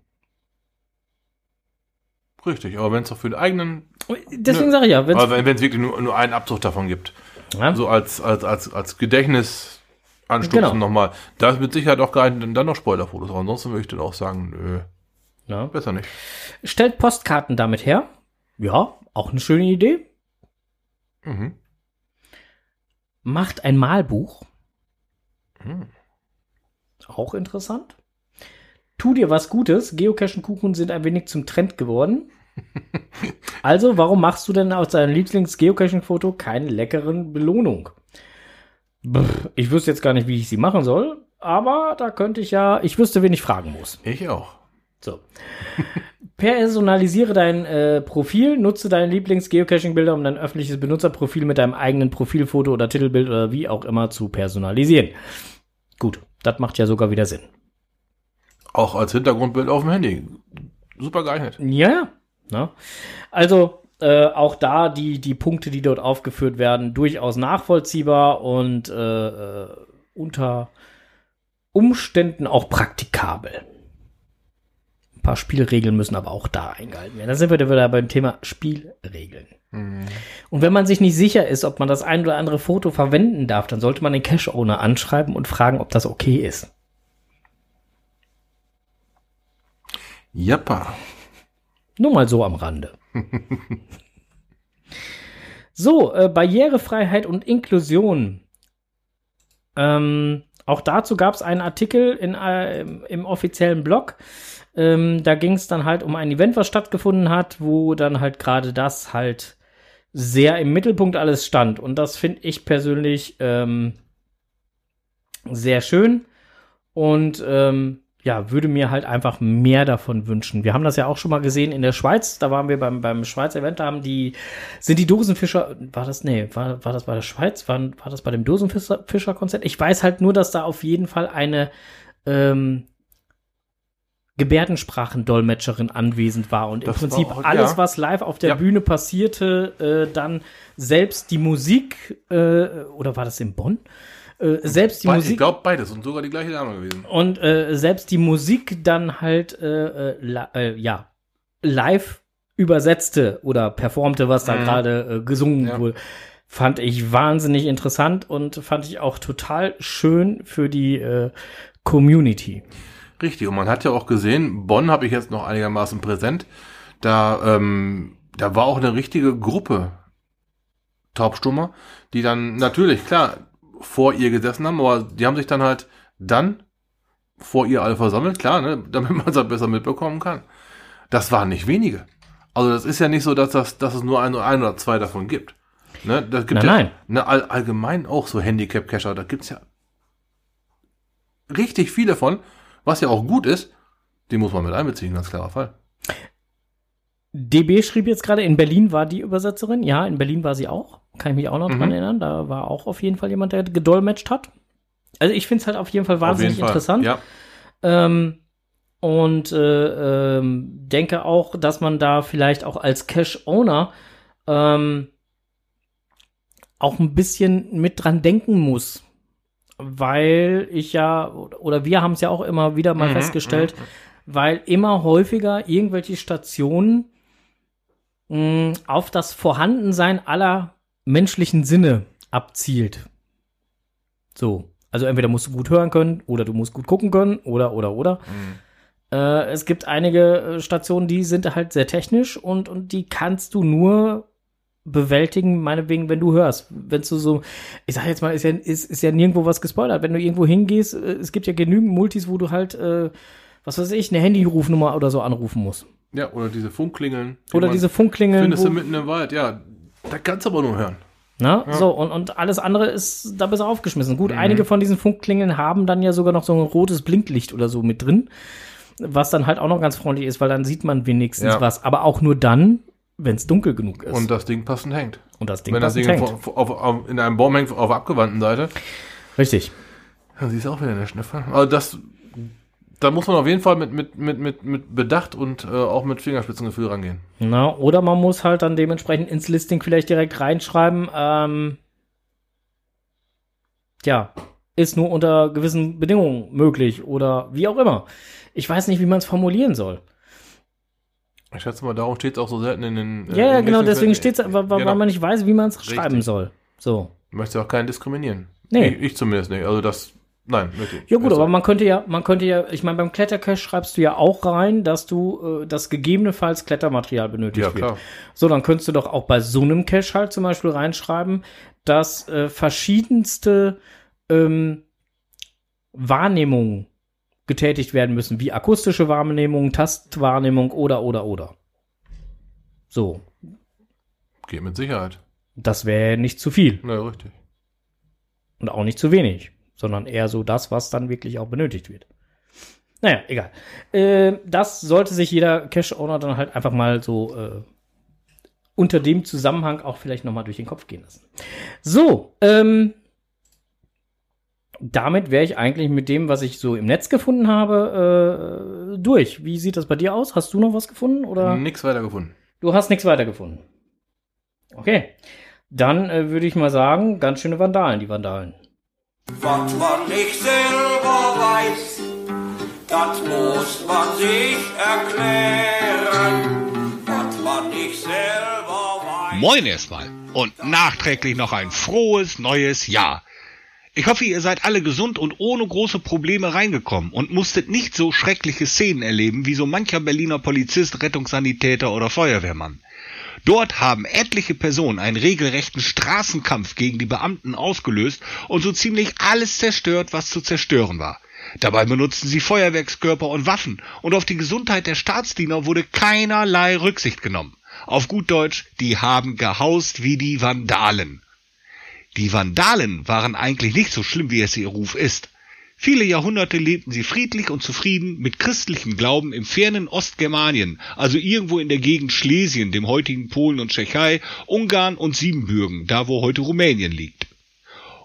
Richtig, aber wenn es doch für den eigenen, Deswegen Nö. sage ich ja, wenn's, aber wenn es wirklich nur, nur einen Abzug davon gibt, ja, so als, als, als, als Gedächtnis anstupsen Genau. nochmal, da ist mit Sicherheit auch geeignet dann noch Spoilerfotos. Aber ansonsten würde ich dann auch sagen, nö, ja. besser nicht. stellt Postkarten damit her. Ja, auch eine schöne Idee. Mhm. Macht ein Malbuch. Hm. Auch interessant. Tu dir was Gutes. Geocaching-Kuchen sind ein wenig zum Trend geworden. [laughs] Also, warum machst du denn aus deinem Lieblings-Geocaching-Foto keine leckeren Belohnung? Ich wüsste jetzt gar nicht, wie ich sie machen soll, aber da könnte ich ja, ich wüsste, wen ich fragen muss. Ich auch. So. [laughs] Personalisiere dein äh, Profil, nutze deine Lieblings-Geocaching-Bilder, um dein öffentliches Benutzerprofil mit deinem eigenen Profilfoto oder Titelbild oder wie auch immer zu personalisieren. Gut, das macht ja sogar wieder Sinn. Auch als Hintergrundbild auf dem Handy. Super geeignet. Ja, ja. Ne? Also äh, auch da die, die Punkte, die dort aufgeführt werden, durchaus nachvollziehbar und äh, äh, unter Umständen auch praktikabel. Ein paar Spielregeln müssen aber auch da eingehalten werden. Da sind wir wieder beim Thema Spielregeln. Mhm. Und wenn man sich nicht sicher ist, ob man das ein oder andere Foto verwenden darf, dann sollte man den Cache-Owner anschreiben und fragen, ob das okay ist. Jappa. Nur mal so am Rande. [laughs] so, äh, Barrierefreiheit und Inklusion. Ähm, auch dazu gab es einen Artikel in, äh, im, im offiziellen Blog. Ähm, da ging es dann halt um ein Event, was stattgefunden hat, wo dann halt gerade das halt sehr im Mittelpunkt alles stand. Und das finde ich persönlich ähm, sehr schön. Und ähm, ja, würde mir halt einfach mehr davon wünschen. Wir haben das ja auch schon mal gesehen in der Schweiz. Da waren wir beim, beim Schweizer Event, da haben die, sind die Dosenfischer, war das, nee, war, war das bei der Schweiz? War, war das bei dem Dosenfischer-Konzert? Ich weiß halt nur, dass da auf jeden Fall eine, ähm, Gebärdensprachendolmetscherin anwesend war und Das im Prinzip auch- alles, ja. was live auf der Ja. Bühne passierte, äh, dann selbst die Musik, äh, oder war das in Bonn? Äh, selbst die Be- Musik. Ich glaube beides und sogar die gleiche Dame gewesen. Und äh, selbst die Musik dann halt äh, äh, äh, ja live übersetzte oder performte, was da Mhm. gerade gesungen Ja. wurde, fand ich wahnsinnig interessant und fand ich auch total schön für die Community. Richtig, und man hat ja auch gesehen, Bonn habe ich jetzt noch einigermaßen präsent, da, ähm, da war auch eine richtige Gruppe Taubstummer, die dann natürlich, klar, vor ihr gesessen haben, aber die haben sich dann halt dann vor ihr alle versammelt, klar, ne, [laughs] damit man es halt besser mitbekommen kann. Das waren nicht wenige. Also das ist ja nicht so, dass, das, dass es nur ein, ein oder zwei davon gibt. Ne, das gibt Nein, ja nein. Ne, all, allgemein auch so Handicap-Cacher, da gibt's ja richtig viele von, was ja auch gut ist, die muss man mit einbeziehen, ganz klarer Fall. DB schrieb jetzt gerade, in Berlin war die Übersetzerin. Ja, in Berlin war sie auch. Kann ich mich auch noch Mhm. dran erinnern. Da war auch auf jeden Fall jemand, der gedolmetscht hat. Also ich finde es halt auf jeden Fall wahnsinnig jeden Fall. interessant. Ja, Ähm, und äh, ähm, denke auch, dass man da vielleicht auch als Cash-Owner ähm, auch ein bisschen mit dran denken muss. Weil ich ja, oder wir haben es ja auch immer wieder mal Mhm, festgestellt, weil immer häufiger irgendwelche Stationen mh, auf das Vorhandensein aller menschlichen Sinne abzielt. So. Also entweder musst du gut hören können oder du musst gut gucken können oder oder oder. Äh, es gibt einige äh, Stationen, die sind halt sehr technisch und, und die kannst du nur bewältigen, meinetwegen, wenn du hörst. Wenn du so, ich sag jetzt mal, ist ja, ist, ist ja nirgendwo was gespoilert. Wenn du irgendwo hingehst, äh, es gibt ja genügend Multis, wo du halt, äh, was weiß ich, eine Handyrufnummer oder so anrufen musst. ja, oder diese Funkklingeln. Oder diese Funkklingeln. Findest du mitten im Wald, ja. Da kannst du aber nur hören. Na, so, und, und alles andere ist da besser aufgeschmissen. Mhm. Gut, einige von diesen Funkklingeln haben dann ja sogar noch so ein rotes Blinklicht oder so mit drin, was dann halt auch noch ganz freundlich ist, weil dann sieht man wenigstens Ja. was. Aber auch nur dann, wenn es dunkel genug ist. Und das Ding passend hängt. Und das Ding Wenn das passend Ding hängt. auf, auf, auf, in einem Baum hängt, auf der abgewandten Seite, Richtig. dann siehst du auch wieder eine Schniffe. Also das, da muss man auf jeden Fall mit, mit, mit, mit, mit Bedacht und äh, auch mit Fingerspitzengefühl rangehen. Na, oder man muss halt dann dementsprechend ins Listing vielleicht direkt reinschreiben, ähm, ja, ist nur unter gewissen Bedingungen möglich oder wie auch immer. Ich weiß nicht, wie man es formulieren soll. Ich schätze mal, darum steht es auch so selten in den. äh, Ja, ja, genau, deswegen steht es, weil, weil Genau. man nicht weiß, wie man es schreiben soll. So. Ja auch keinen diskriminieren. Nee. Ich, ich zumindest nicht. Also das, nein, wirklich. Ja gut, Also, aber man könnte ja, man könnte ja, ich meine, beim Klettercache schreibst du ja auch rein, dass du äh, das gegebenenfalls Klettermaterial benötigt Ja, wird. klar. So, dann könntest du doch auch bei so einem Cache halt zum Beispiel reinschreiben, dass äh, verschiedenste ähm, Wahrnehmungen getätigt werden müssen, wie akustische Wahrnehmung, Tastwahrnehmung oder oder oder. So, Geht mit Sicherheit. das wäre nicht zu viel Na, richtig. und auch nicht zu wenig, sondern eher so das, was dann wirklich auch benötigt wird. Naja, egal. Äh, das sollte sich jeder Cache-Owner dann halt einfach mal so äh, unter dem Zusammenhang auch vielleicht nochmal durch den Kopf gehen lassen. So, ähm, damit wäre ich eigentlich mit dem, was ich so im Netz gefunden habe, äh, durch. Wie sieht das bei dir aus? Hast du noch was gefunden oder? Nix weiter gefunden. Du hast nichts weiter gefunden. Okay. Dann äh, würde ich mal sagen, ganz schöne Vandalen, die Vandalen. Was man nicht selber weiß, das muss man sich erklären. Was man nicht selber weiß. Moin erstmal und nachträglich noch ein frohes neues Jahr. Ich hoffe, ihr seid alle gesund und ohne große Probleme reingekommen und musstet nicht so schreckliche Szenen erleben wie so mancher Berliner Polizist, Rettungssanitäter oder Feuerwehrmann. Dort haben etliche Personen einen regelrechten Straßenkampf gegen die Beamten ausgelöst und so ziemlich alles zerstört, was zu zerstören war. Dabei benutzten sie Feuerwerkskörper und Waffen und auf die Gesundheit der Staatsdiener wurde keinerlei Rücksicht genommen. Auf gut Deutsch, die haben gehaust wie die Vandalen. Die Vandalen waren eigentlich nicht so schlimm, wie es ihr Ruf ist. Viele Jahrhunderte lebten sie friedlich und zufrieden mit christlichem Glauben im fernen Ostgermanien, also irgendwo in der Gegend Schlesien, dem heutigen Polen und Tschechei, Ungarn und Siebenbürgen, da wo heute Rumänien liegt.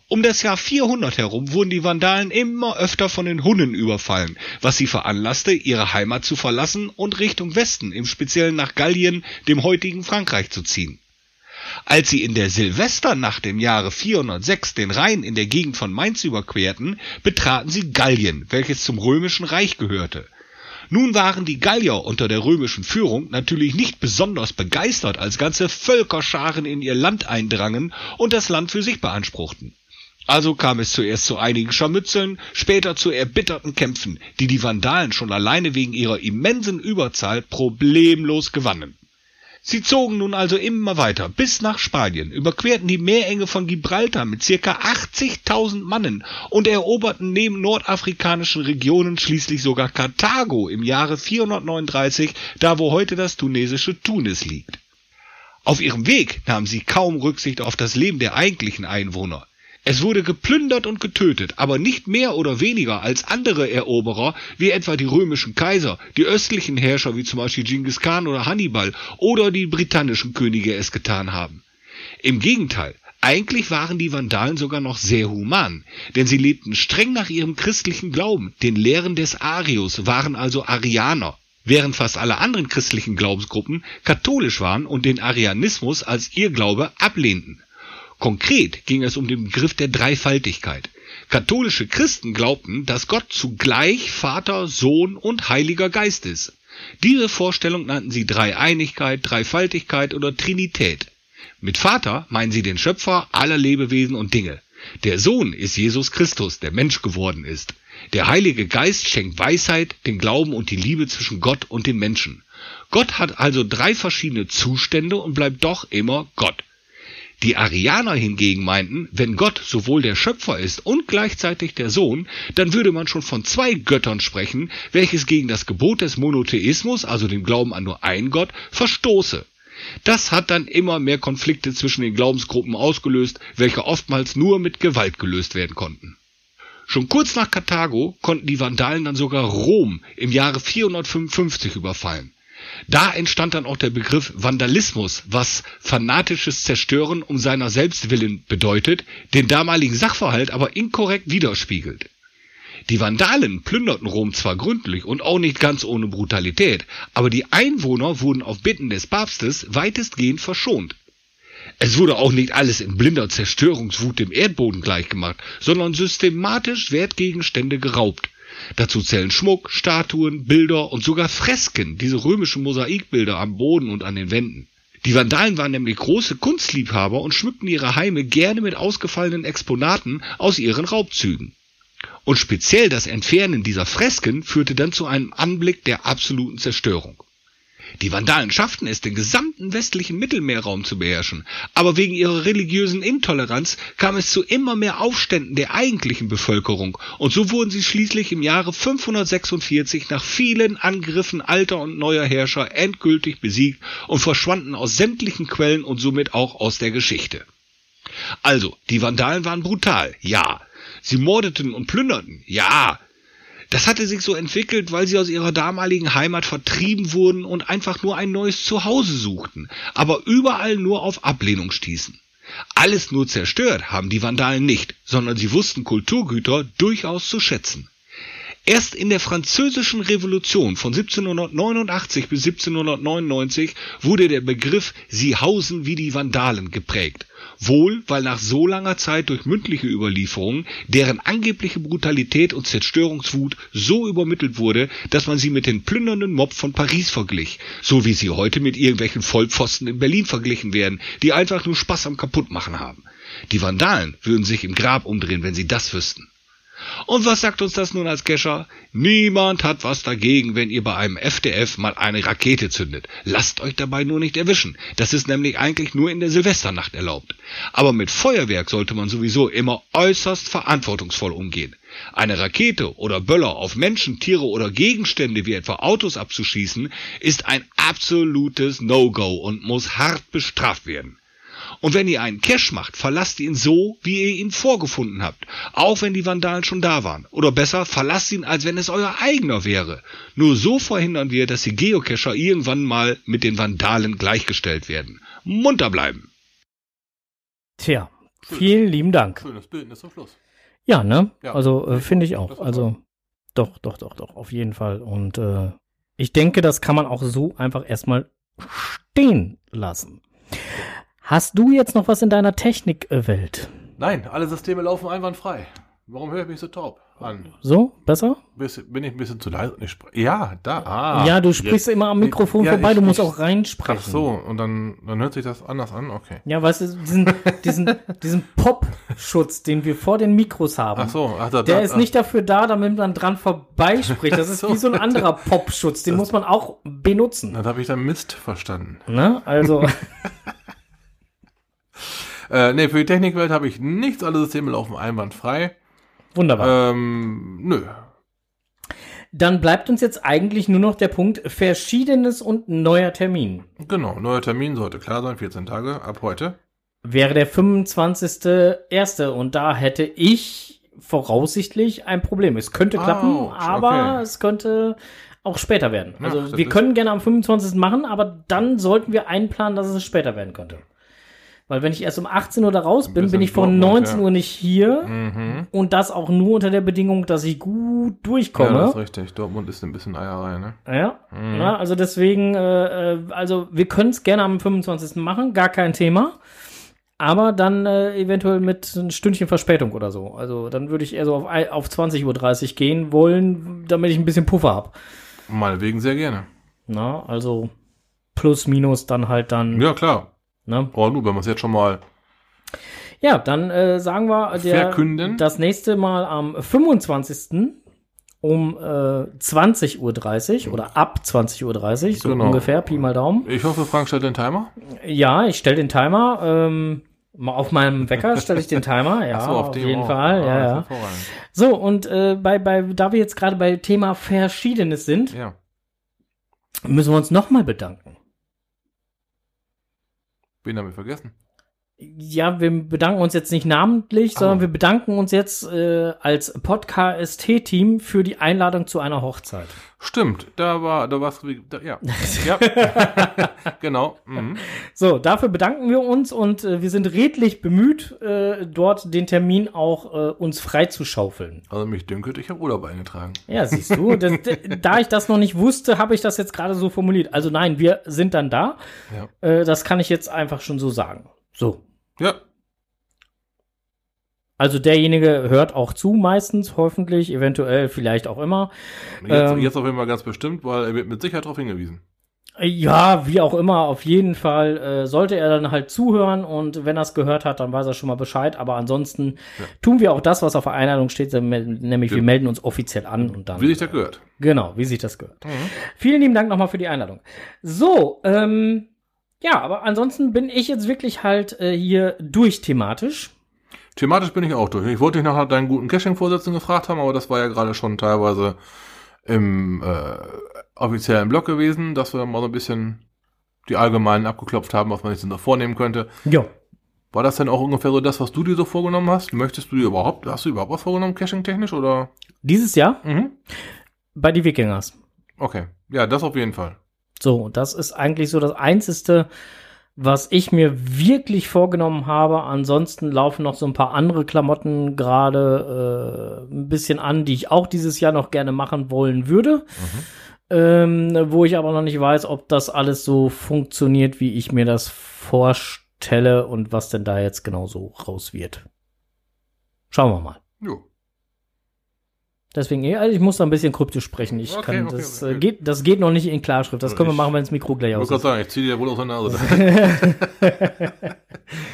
Um das Jahr 400 herum wurden die Vandalen immer öfter von den Hunnen überfallen, was sie veranlasste, ihre Heimat zu verlassen und Richtung Westen, im Speziellen nach Gallien, dem heutigen Frankreich zu ziehen. Als sie in der Silvesternacht im Jahre 406 den Rhein in der Gegend von Mainz überquerten, betraten sie Gallien, welches zum römischen Reich gehörte. Nun waren die Gallier unter der römischen Führung natürlich nicht besonders begeistert, als ganze Völkerscharen in ihr Land eindrangen und das Land für sich beanspruchten. Also kam es zuerst zu einigen Scharmützeln, später zu erbitterten Kämpfen, die die Vandalen schon alleine wegen ihrer immensen Überzahl problemlos gewannen. Sie zogen nun also immer weiter bis nach Spanien, überquerten die Meerenge von Gibraltar mit circa 80.000 Mannen und eroberten neben nordafrikanischen Regionen schließlich sogar Karthago im Jahre 439, da wo heute das tunesische Tunis liegt. Auf ihrem Weg nahmen sie kaum Rücksicht auf das Leben der eigentlichen Einwohner. Es wurde geplündert und getötet, aber nicht mehr oder weniger als andere Eroberer, wie etwa die römischen Kaiser, die östlichen Herrscher wie zum Beispiel Genghis Khan oder Hannibal oder die britannischen Könige es getan haben. Im Gegenteil, eigentlich waren die Vandalen sogar noch sehr human, denn sie lebten streng nach ihrem christlichen Glauben, den Lehren des Arius, waren also Arianer, während fast alle anderen christlichen Glaubensgruppen katholisch waren und den Arianismus als ihr Glaube ablehnten. Konkret ging es um den Begriff der Dreifaltigkeit. Katholische Christen glaubten, dass Gott zugleich Vater, Sohn und Heiliger Geist ist. Diese Vorstellung nannten sie Dreieinigkeit, Dreifaltigkeit oder Trinität. Mit Vater meinen sie den Schöpfer aller Lebewesen und Dinge. Der Sohn ist Jesus Christus, der Mensch geworden ist. Der Heilige Geist schenkt Weisheit, den Glauben und die Liebe zwischen Gott und den Menschen. Gott hat also drei verschiedene Zustände und bleibt doch immer Gott. Die Arianer hingegen meinten, wenn Gott sowohl der Schöpfer ist und gleichzeitig der Sohn, dann würde man schon von zwei Göttern sprechen, welches gegen das Gebot des Monotheismus, also dem Glauben an nur einen Gott, verstoße. Das hat dann immer mehr Konflikte zwischen den Glaubensgruppen ausgelöst, welche oftmals nur mit Gewalt gelöst werden konnten. Schon kurz nach Karthago konnten die Vandalen dann sogar Rom im Jahre 455 überfallen. Da entstand dann auch der Begriff Vandalismus, was fanatisches Zerstören um seiner selbst willen bedeutet, den damaligen Sachverhalt aber inkorrekt widerspiegelt. Die Vandalen plünderten Rom zwar gründlich und auch nicht ganz ohne Brutalität, aber die Einwohner wurden auf Bitten des Papstes weitestgehend verschont. Es wurde auch nicht alles in blinder Zerstörungswut dem Erdboden gleichgemacht, sondern systematisch Wertgegenstände geraubt. Dazu zählen Schmuck, Statuen, Bilder und sogar Fresken, diese römischen Mosaikbilder am Boden und an den Wänden. Die Vandalen waren nämlich große Kunstliebhaber und schmückten ihre Heime gerne mit ausgefallenen Exponaten aus ihren Raubzügen. Und speziell das Entfernen dieser Fresken führte dann zu einem Anblick der absoluten Zerstörung. Die Vandalen schafften es, den gesamten westlichen Mittelmeerraum zu beherrschen, aber wegen ihrer religiösen Intoleranz kam es zu immer mehr Aufständen der eigentlichen Bevölkerung, und so wurden sie schließlich im Jahre 546 nach vielen Angriffen alter und neuer Herrscher endgültig besiegt und verschwanden aus sämtlichen Quellen und somit auch aus der Geschichte. Also, die Vandalen waren brutal, ja. Sie mordeten und plünderten, ja. Das hatte sich so entwickelt, weil sie aus ihrer damaligen Heimat vertrieben wurden und einfach nur ein neues Zuhause suchten, aber überall nur auf Ablehnung stießen. Alles nur zerstört haben die Vandalen nicht, sondern sie wussten Kulturgüter durchaus zu schätzen. Erst in der französischen Revolution von 1789 bis 1799 wurde der Begriff Sie hausen wie die Vandalen geprägt wohl weil nach so langer Zeit durch mündliche Überlieferungen deren angebliche Brutalität und Zerstörungswut so übermittelt wurde, dass man sie mit den plündernden Mob von Paris verglich, so wie sie heute mit irgendwelchen Vollpfosten in Berlin verglichen werden, die einfach nur Spaß am Kaputtmachen haben. Die Vandalen würden sich im Grab umdrehen, wenn sie das wüssten. Und was sagt uns das nun als Kescher? Niemand hat was dagegen, wenn ihr bei einem FDF mal eine Rakete zündet. Lasst euch dabei nur nicht erwischen. Das ist nämlich eigentlich nur in der Silvesternacht erlaubt. Aber mit Feuerwerk sollte man sowieso immer äußerst verantwortungsvoll umgehen. Eine Rakete oder Böller auf Menschen, Tiere oder Gegenstände wie etwa Autos abzuschießen, ist ein absolutes No-Go und muss hart bestraft werden. Und wenn ihr einen Cache macht, verlasst ihn so, wie ihr ihn vorgefunden habt, auch wenn die Vandalen schon da waren. Oder besser, verlasst ihn, als wenn es euer eigener wäre. Nur so verhindern wir, dass die Geocacher irgendwann mal mit den Vandalen gleichgestellt werden. Munter bleiben! Tja, vielen lieben Dank. Schönes Bildnis zum Schluss. Ja, ne? Ja, also äh, finde ich auch. Also doch, doch, doch, doch, auf jeden Fall. Und äh, ich denke, das kann man auch so einfach erstmal stehen lassen. Hast du jetzt noch was in deiner Technikwelt? Nein, alle Systeme laufen einwandfrei. Warum höre ich mich so taub an? So, besser? Bin ich ein bisschen zu leise? Ja, da. Ah, ja, du sprichst jetzt. immer am Mikrofon Ja, vorbei, ich- du musst ich- auch reinsprechen. Ach so, und dann, dann hört sich das anders an? Okay. Ja, weißt du, diesen, diesen, diesen Pop-Schutz, den wir vor den Mikros haben, Ach so, ach, da, der da, ist nicht dafür da, damit man dran vorbeispricht. Das ist So. wie so ein anderer Pop-Schutz, den muss man auch benutzen. Dann habe ich dann Mist verstanden. Ne? Also, [laughs] Äh, nee, für die Technikwelt habe ich nichts, alle Systeme laufen einwandfrei. wunderbar. Ähm, nö. Dann bleibt uns jetzt eigentlich nur noch der Punkt Verschiedenes und neuer Termin. Genau, neuer Termin sollte klar sein, 14 Tage ab heute. Wäre der 25.01. und da hätte ich voraussichtlich ein Problem. Es könnte klappen, Autsch, aber okay. es könnte auch später werden. Also das wir können gerne am 25. machen, aber dann sollten wir einplanen, dass es später werden könnte. Weil wenn ich erst um 18 Uhr da raus bin, bin in ich von Dortmund, 19 ja. Uhr nicht hier Mhm. und das auch nur unter der Bedingung, dass ich gut Ja, durchkomme. das ist richtig. Dortmund ist ein bisschen Eierei, ne? Ja, Mhm. ja also deswegen, äh, äh, also wir können es gerne am 25. machen, gar kein Thema. Aber dann äh, eventuell mit ein Stündchen Verspätung oder so. Also dann würde ich eher so auf, auf 20.30 Uhr gehen wollen, damit ich ein bisschen Puffer habe. Meinetwegen sehr gerne. Na, also plus, minus dann halt dann. Ja, klar. Ne? Oh, nur, wenn wir es jetzt schon mal. Ja, dann äh, sagen wir der, Verkünden. das nächste Mal am 25. um äh, 20.30 Uhr oder ab 20.30 Uhr, so Genau. ungefähr, Pi mal Daumen. Ich hoffe, Frank stellt den Timer. Ja, ich stelle den Timer. Ähm, mal auf meinem Wecker stelle ich den Timer. [laughs] Ja, so, auf, dem jeden auch. Fall. Ah, Ja, ja. So, und äh, bei, bei, da wir jetzt gerade bei Thema Verschiedenes sind, Ja. müssen wir uns nochmal bedanken. Wen haben wir vergessen? Ja, wir bedanken uns jetzt nicht namentlich, sondern Ah. wir bedanken uns jetzt äh, als Podcast-Team für die Einladung zu einer Hochzeit. Stimmt, da war, da war's, da, ja. [laughs] ja. [laughs] genau. Mhm. So, dafür bedanken wir uns und äh, wir sind redlich bemüht, äh, dort den Termin auch äh, uns freizuschaufeln. Also mich dünkelt, ich habe Urlaub eingetragen. Ja, siehst du, das, [laughs] da ich das noch nicht wusste, habe ich das jetzt gerade so formuliert. Also nein, wir sind dann da. Ja. Äh, das kann ich jetzt einfach schon so sagen. So. Ja. Also derjenige hört auch zu meistens, hoffentlich, eventuell, vielleicht auch immer. Jetzt, Ähm. jetzt auf jeden Fall ganz bestimmt, weil er wird mit Sicherheit darauf hingewiesen. Ja, wie auch immer, auf jeden Fall äh, sollte er dann halt zuhören und wenn er es gehört hat, dann weiß er schon mal Bescheid. Aber ansonsten tun wir auch das, was auf der Einladung steht, nämlich wir Ja. melden uns offiziell an und dann. Wie sich das gehört. Genau, wie sich das gehört. Vielen lieben Dank nochmal für die Einladung. So, ähm, ja, aber ansonsten bin ich jetzt wirklich halt äh, hier durch thematisch. Thematisch bin ich auch durch. Ich wollte dich nach deinen guten Caching-Vorsätzen gefragt haben, aber das war ja gerade schon teilweise im äh, offiziellen Blog gewesen, dass wir mal so ein bisschen die allgemeinen abgeklopft haben, was man sich noch vornehmen könnte. Ja. War das denn auch ungefähr so das, was du dir so vorgenommen hast? Möchtest du dir überhaupt, hast du überhaupt was vorgenommen, Caching-technisch oder? Dieses Jahr Mhm. bei die Wikingers. Okay. Ja, das auf jeden Fall. So, und das ist eigentlich so das Einzige, was ich mir wirklich vorgenommen habe. Ansonsten laufen noch so ein paar andere Klamotten gerade äh, ein bisschen an, die ich auch dieses Jahr noch gerne machen wollen würde. Ähm, wo ich aber noch nicht weiß, ob das alles so funktioniert, wie ich mir das vorstelle und was denn da jetzt genau so raus wird. Schauen wir mal. Jo. Deswegen, also ich muss da ein bisschen kryptisch sprechen. Ich Okay, kann, okay, das, okay. äh, geht, das geht noch nicht in Klarschrift. Das können wir Ich- machen, wenn das Mikro gleich Ich aus wollte ist. gerade sagen, ich ziehe dir wohl aus der Nase. [laughs]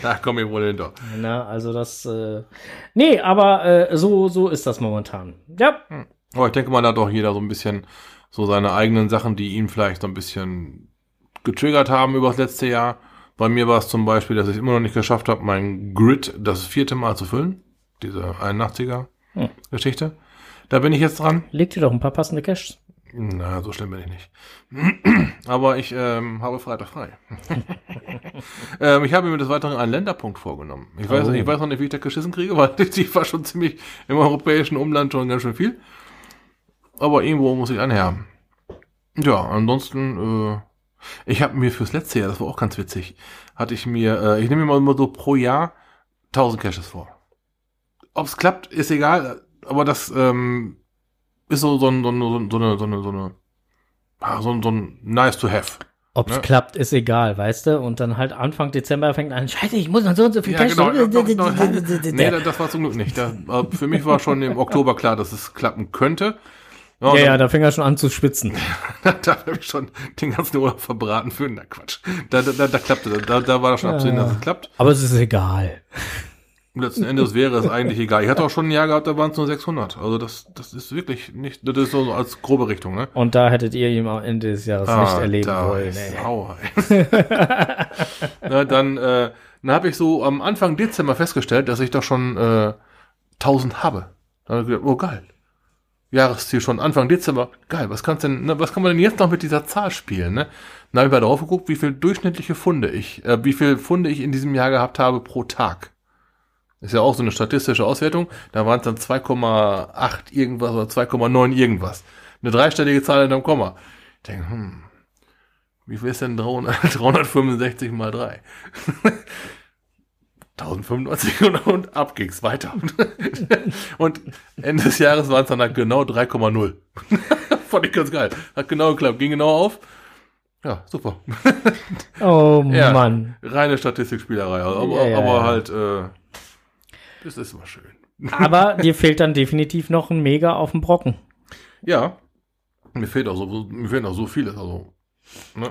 da komm ich wohl hinter. Na, also das, äh, nee, aber äh, so, so ist das momentan. Ja, Aber ich denke mal, da hat auch jeder so ein bisschen so seine eigenen Sachen, die ihn vielleicht so ein bisschen getriggert haben über das letzte Jahr. Bei mir war es zum Beispiel, dass ich immer noch nicht geschafft habe, mein Grid das vierte Mal zu füllen. Diese 81er Hm. Da bin ich jetzt dran. leg dir doch ein paar passende Caches. Na, so schlimm bin ich nicht. [clears throat] Aber ich ähm, habe Freitag frei. [laughs] ähm, ich habe mir des Weiteren einen Länderpunkt vorgenommen. Ich weiß, Oh. ich weiß noch nicht, wie ich da geschissen kriege, [laughs] weil die war schon ziemlich im europäischen Umland schon ganz schön viel. Aber irgendwo muss ich anherben. Ja, ansonsten, äh, ich habe mir fürs letzte Jahr, das war auch ganz witzig, hatte ich mir, äh, ich nehme mir mal immer so pro Jahr 1000 Caches vor. Ob's klappt, ist egal, aber das ähm, ist so, so, ein- so, ein- so, eine, so eine, so eine, ah, so, ein- so ein nice to have. Ob's Ne? klappt, ist egal, weißt du? Und dann halt Anfang Dezember fängt an, scheiße, ich muss noch so und so viel Ja, Cash. genau. [laughs] Nee, das das war zum Glück nicht. Da, äh, für mich war schon im Oktober klar, dass es klappen könnte. Ja, ja, ja, da fing er schon an zu spitzen. dann, [laughs] da habe ich schon den ganzen Urlaub verbraten für. Na Quatsch. Da, da, da, da klappte das. Da, da war schon abzusehen, dass es klappt. Aber es ist egal. Letzten Endes wäre es eigentlich egal. Ich hatte auch schon ein Jahr gehabt, da waren es nur 600. Also das, das ist wirklich nicht, das ist so als grobe Richtung, ne? Und da hättet ihr ihn am Ende des Jahres nicht erleben wollen. Ey. Sauer. [laughs] Na, dann äh, dann habe ich so am Anfang Dezember festgestellt, dass ich doch schon äh, 1000 habe. Dann hab ich gedacht, oh geil. Jahresziel schon Anfang Dezember. Geil, was kannst denn, ne, was kann man denn jetzt noch mit dieser Zahl spielen, ne? Dann habe ich mal drauf geguckt, wie viel durchschnittliche Funde ich, äh, wie viel Funde ich in diesem Jahr gehabt habe pro Tag. Ist ja auch so eine statistische Auswertung. Da waren es dann 2,8 irgendwas oder 2,9 irgendwas. Eine dreistellige Zahl hinterm Komma. Ich denke, hm, wie viel ist denn 300, 365 [laughs] mal 3? 1095 [laughs] und, und ab ging's weiter. [laughs] und Ende des Jahres waren es dann halt genau 3,0. Fand ich ganz geil. Hat genau geklappt, ging genau auf. Ja, super. Oh Ja. Mann. Reine Statistikspielerei. Aber, ja, aber halt, äh, das ist immer schön. Aber dir fehlt dann definitiv noch ein Mega auf dem Brocken. Ja. Mir fehlt auch so, mir fehlt auch so vieles. Also,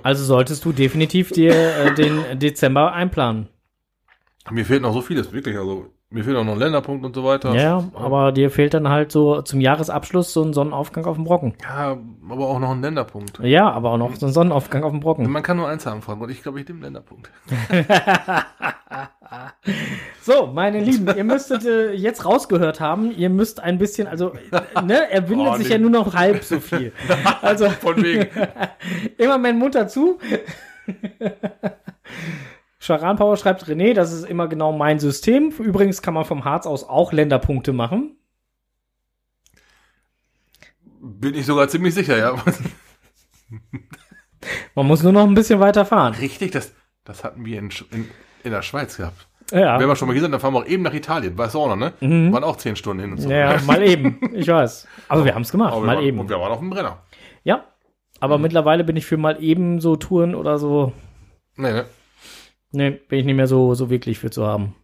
Also solltest du definitiv dir äh, den Dezember einplanen. mir fehlt noch so vieles, wirklich. Also, mir fehlt auch noch ein Länderpunkt und so weiter. Ja, aber dir fehlt dann halt so zum Jahresabschluss so ein Sonnenaufgang auf dem Brocken. Ja, aber auch noch ein Länderpunkt. Ja, aber auch noch so ein Sonnenaufgang auf dem Brocken. Man kann nur eins haben, Frank, und ich glaube, ich nehme Länderpunkt. [laughs] So, meine Lieben, ihr müsstet äh, jetzt rausgehört haben, ihr müsst ein bisschen, also, ne, er windet Oh, sich nee. ja nur noch halb so viel. [laughs] Also, Von wegen. [laughs] immer meinen Mund dazu. Charan Power schreibt René, das ist immer genau mein System. Übrigens kann man vom Harz aus auch Länderpunkte machen. Bin ich sogar ziemlich sicher, ja. Man muss nur noch ein bisschen weiter fahren. Richtig, das, das hatten wir in, in, in der Schweiz gehabt. Ja, Wenn wir schon mal hier sind, dann fahren wir auch eben nach Italien. Weißt du auch noch, ne? Waren auch zehn Stunden hin und so. Mhm. ja mal eben. Ich weiß. Aber wir haben es gemacht, Aber mal waren, eben. Und wir waren auf dem Brenner. Ja, aber mittlerweile bin ich für mal eben so Touren oder so Nee, ne? Nee, bin ich nicht mehr so, so wirklich für zu haben.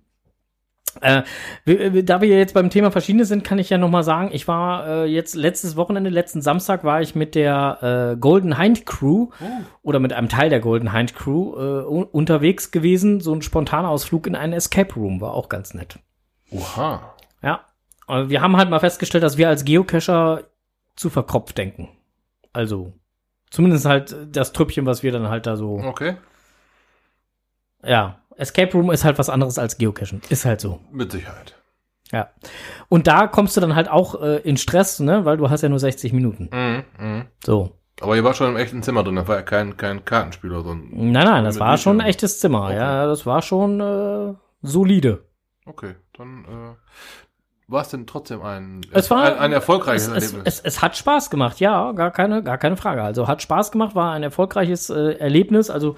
Äh, wir- da wir jetzt beim Thema verschiedene sind, kann ich ja noch mal sagen, ich war äh, jetzt letztes Wochenende, letzten Samstag war ich mit der äh, Golden Hind Crew oder mit einem Teil der Golden Hind Crew äh, un- unterwegs gewesen. So ein spontaner Ausflug in einen Escape Room war auch ganz nett. Oha. Ja, wir haben halt mal festgestellt, dass wir als Geocacher zu verkropft denken. Also zumindest halt das Trüppchen, was wir dann halt da so Okay. Ja, Escape Room ist halt was anderes als Geocachen. Ist halt so. Mit Sicherheit. Ja. Und da kommst du dann halt auch äh, in Stress, ne? Weil du hast ja nur 60 Minuten. Mhm, mhm. So. Aber ihr wart schon im echten Zimmer drin, das war ja kein, kein Kartenspiel oder so. ein- Nein, nein, das war schon ein echtes Zimmer. Okay. Ja, das war schon äh, solide. Okay, dann äh, war es denn trotzdem ein, Es war ein, ein erfolgreiches es, es, Erlebnis. es, es hat Spaß gemacht, ja, gar keine, gar keine Frage. Also hat Spaß gemacht, war ein erfolgreiches äh, Erlebnis. Also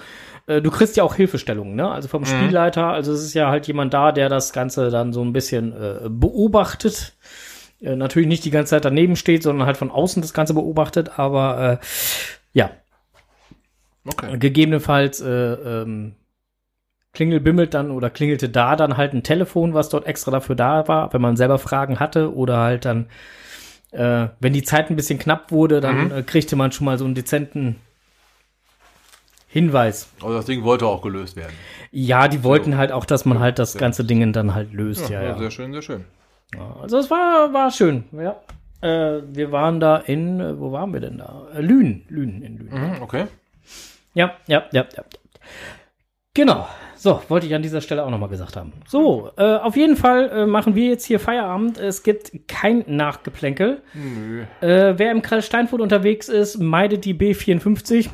äh, du kriegst ja auch Hilfestellungen, ne? Also Mhm. vom Spielleiter. Also es ist ja halt jemand da, der das Ganze dann so ein bisschen äh, beobachtet. Äh, natürlich nicht die ganze Zeit daneben steht, sondern halt von außen das Ganze beobachtet. Aber äh, ja, okay. gegebenenfalls äh, ähm, klingel bimmelt dann oder klingelte da dann halt ein Telefon, was dort extra dafür da war, wenn man selber Fragen hatte oder halt dann, äh, wenn die Zeit ein bisschen knapp wurde, dann Mhm. äh, kriegte man schon mal so einen dezenten Hinweis. Also das Ding wollte auch gelöst werden. Ja, die wollten halt auch, dass man halt das ganze Ding dann halt löst, ja, ja. Sehr schön, sehr schön. Also es war, war schön, ja. Äh, wir waren da in, äh, wo waren wir denn da? Äh, Lünen, Lünen, in Lünen. Mhm, okay. Ja, ja, ja, ja. Genau. So, wollte ich an dieser Stelle auch nochmal gesagt haben. So, äh, auf jeden Fall äh, machen wir jetzt hier Feierabend. Es gibt kein Nachgeplänkel. Nö. Äh, wer im Kreis Steinfurt unterwegs ist, meidet die B54.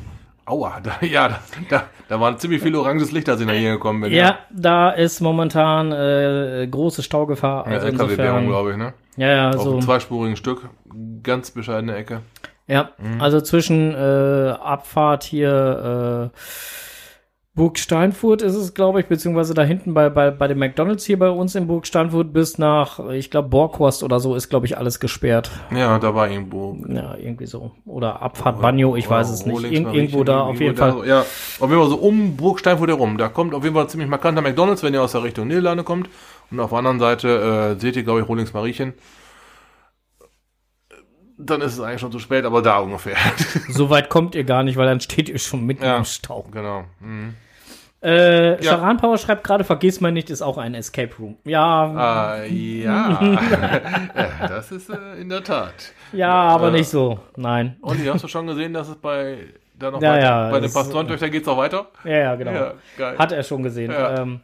Aua, [laughs] da, ja, da, da, da waren ziemlich viele oranges Licht, als ich nach hier gekommen bin. Ja, da ist momentan äh, große Staugefahr. Ja, Also LKW-Währung, glaube ich, ne? ja, ja, Auf so. einem zweispurigen Stück, ganz bescheidene Ecke. Ja, also zwischen äh, Abfahrt hier äh, Burg Steinfurt ist es, glaube ich, beziehungsweise da hinten bei, bei, bei dem McDonalds hier bei uns in Burg Steinfurt bis nach, ich glaube, Borkhorst oder so ist, glaube ich, alles gesperrt. Ja, da war irgendwo. Ja, irgendwie so. Oder Abfahrt Banjo, ich weiß es nicht. Ir irgendwo da auf jeden Fall. Ja, auf jeden Fall so um Burg Steinfurt herum. Da kommt auf jeden Fall ein ziemlich markanter McDonalds, wenn ihr aus der Richtung Niederlande kommt. Und auf der anderen Seite äh, seht ihr, glaube ich, Rohlings Mariechen. Dann ist es eigentlich schon zu spät, aber da ungefähr. So weit kommt ihr gar nicht, weil dann steht ihr schon mitten Ja. im Stau. genau. Mhm. Äh, Ja. Charan Power schreibt gerade, vergiss mal nicht, ist auch ein Escape Room. Ja, Äh, [laughs] ja. das ist äh, in der Tat. ja, aber äh, nicht so. Nein. Olli, hast du schon gesehen, dass es bei da noch Ja, weiter, ja, bei den Pastorentöchtern geht's auch weiter? Ja, ja, genau. Ja. Hat er schon gesehen. Ja. Ähm,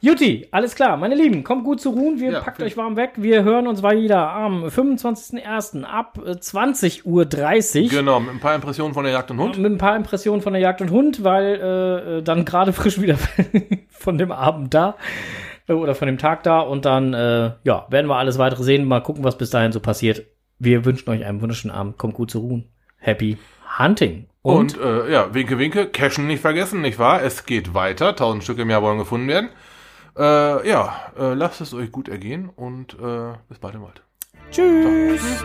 Juti, alles klar, meine Lieben, kommt gut zu ruhen. Wir Ja, packt euch warm weg. Wir hören uns wieder am 25.01. ab äh, 20.30 Uhr. Genau, mit ein paar Impressionen von der Jagd und Hund. Mit ein paar Impressionen von der Jagd und Hund, weil äh, äh, dann gerade [laughs] frisch wieder [laughs] von dem Abend da äh, oder von dem Tag da und dann äh, ja, werden wir alles weitere sehen. Mal gucken, was bis dahin so passiert. Wir wünschen euch einen wunderschönen Abend. Kommt gut zu ruhen. Happy Hunting. Und, äh, ja, winke, winke, cashen nicht vergessen, nicht wahr? Es geht weiter. Tausend Stück im Jahr wollen gefunden werden. Äh, ja, äh, lasst es euch gut ergehen und äh, bis bald im Wald. Tschüss. So, tschüss.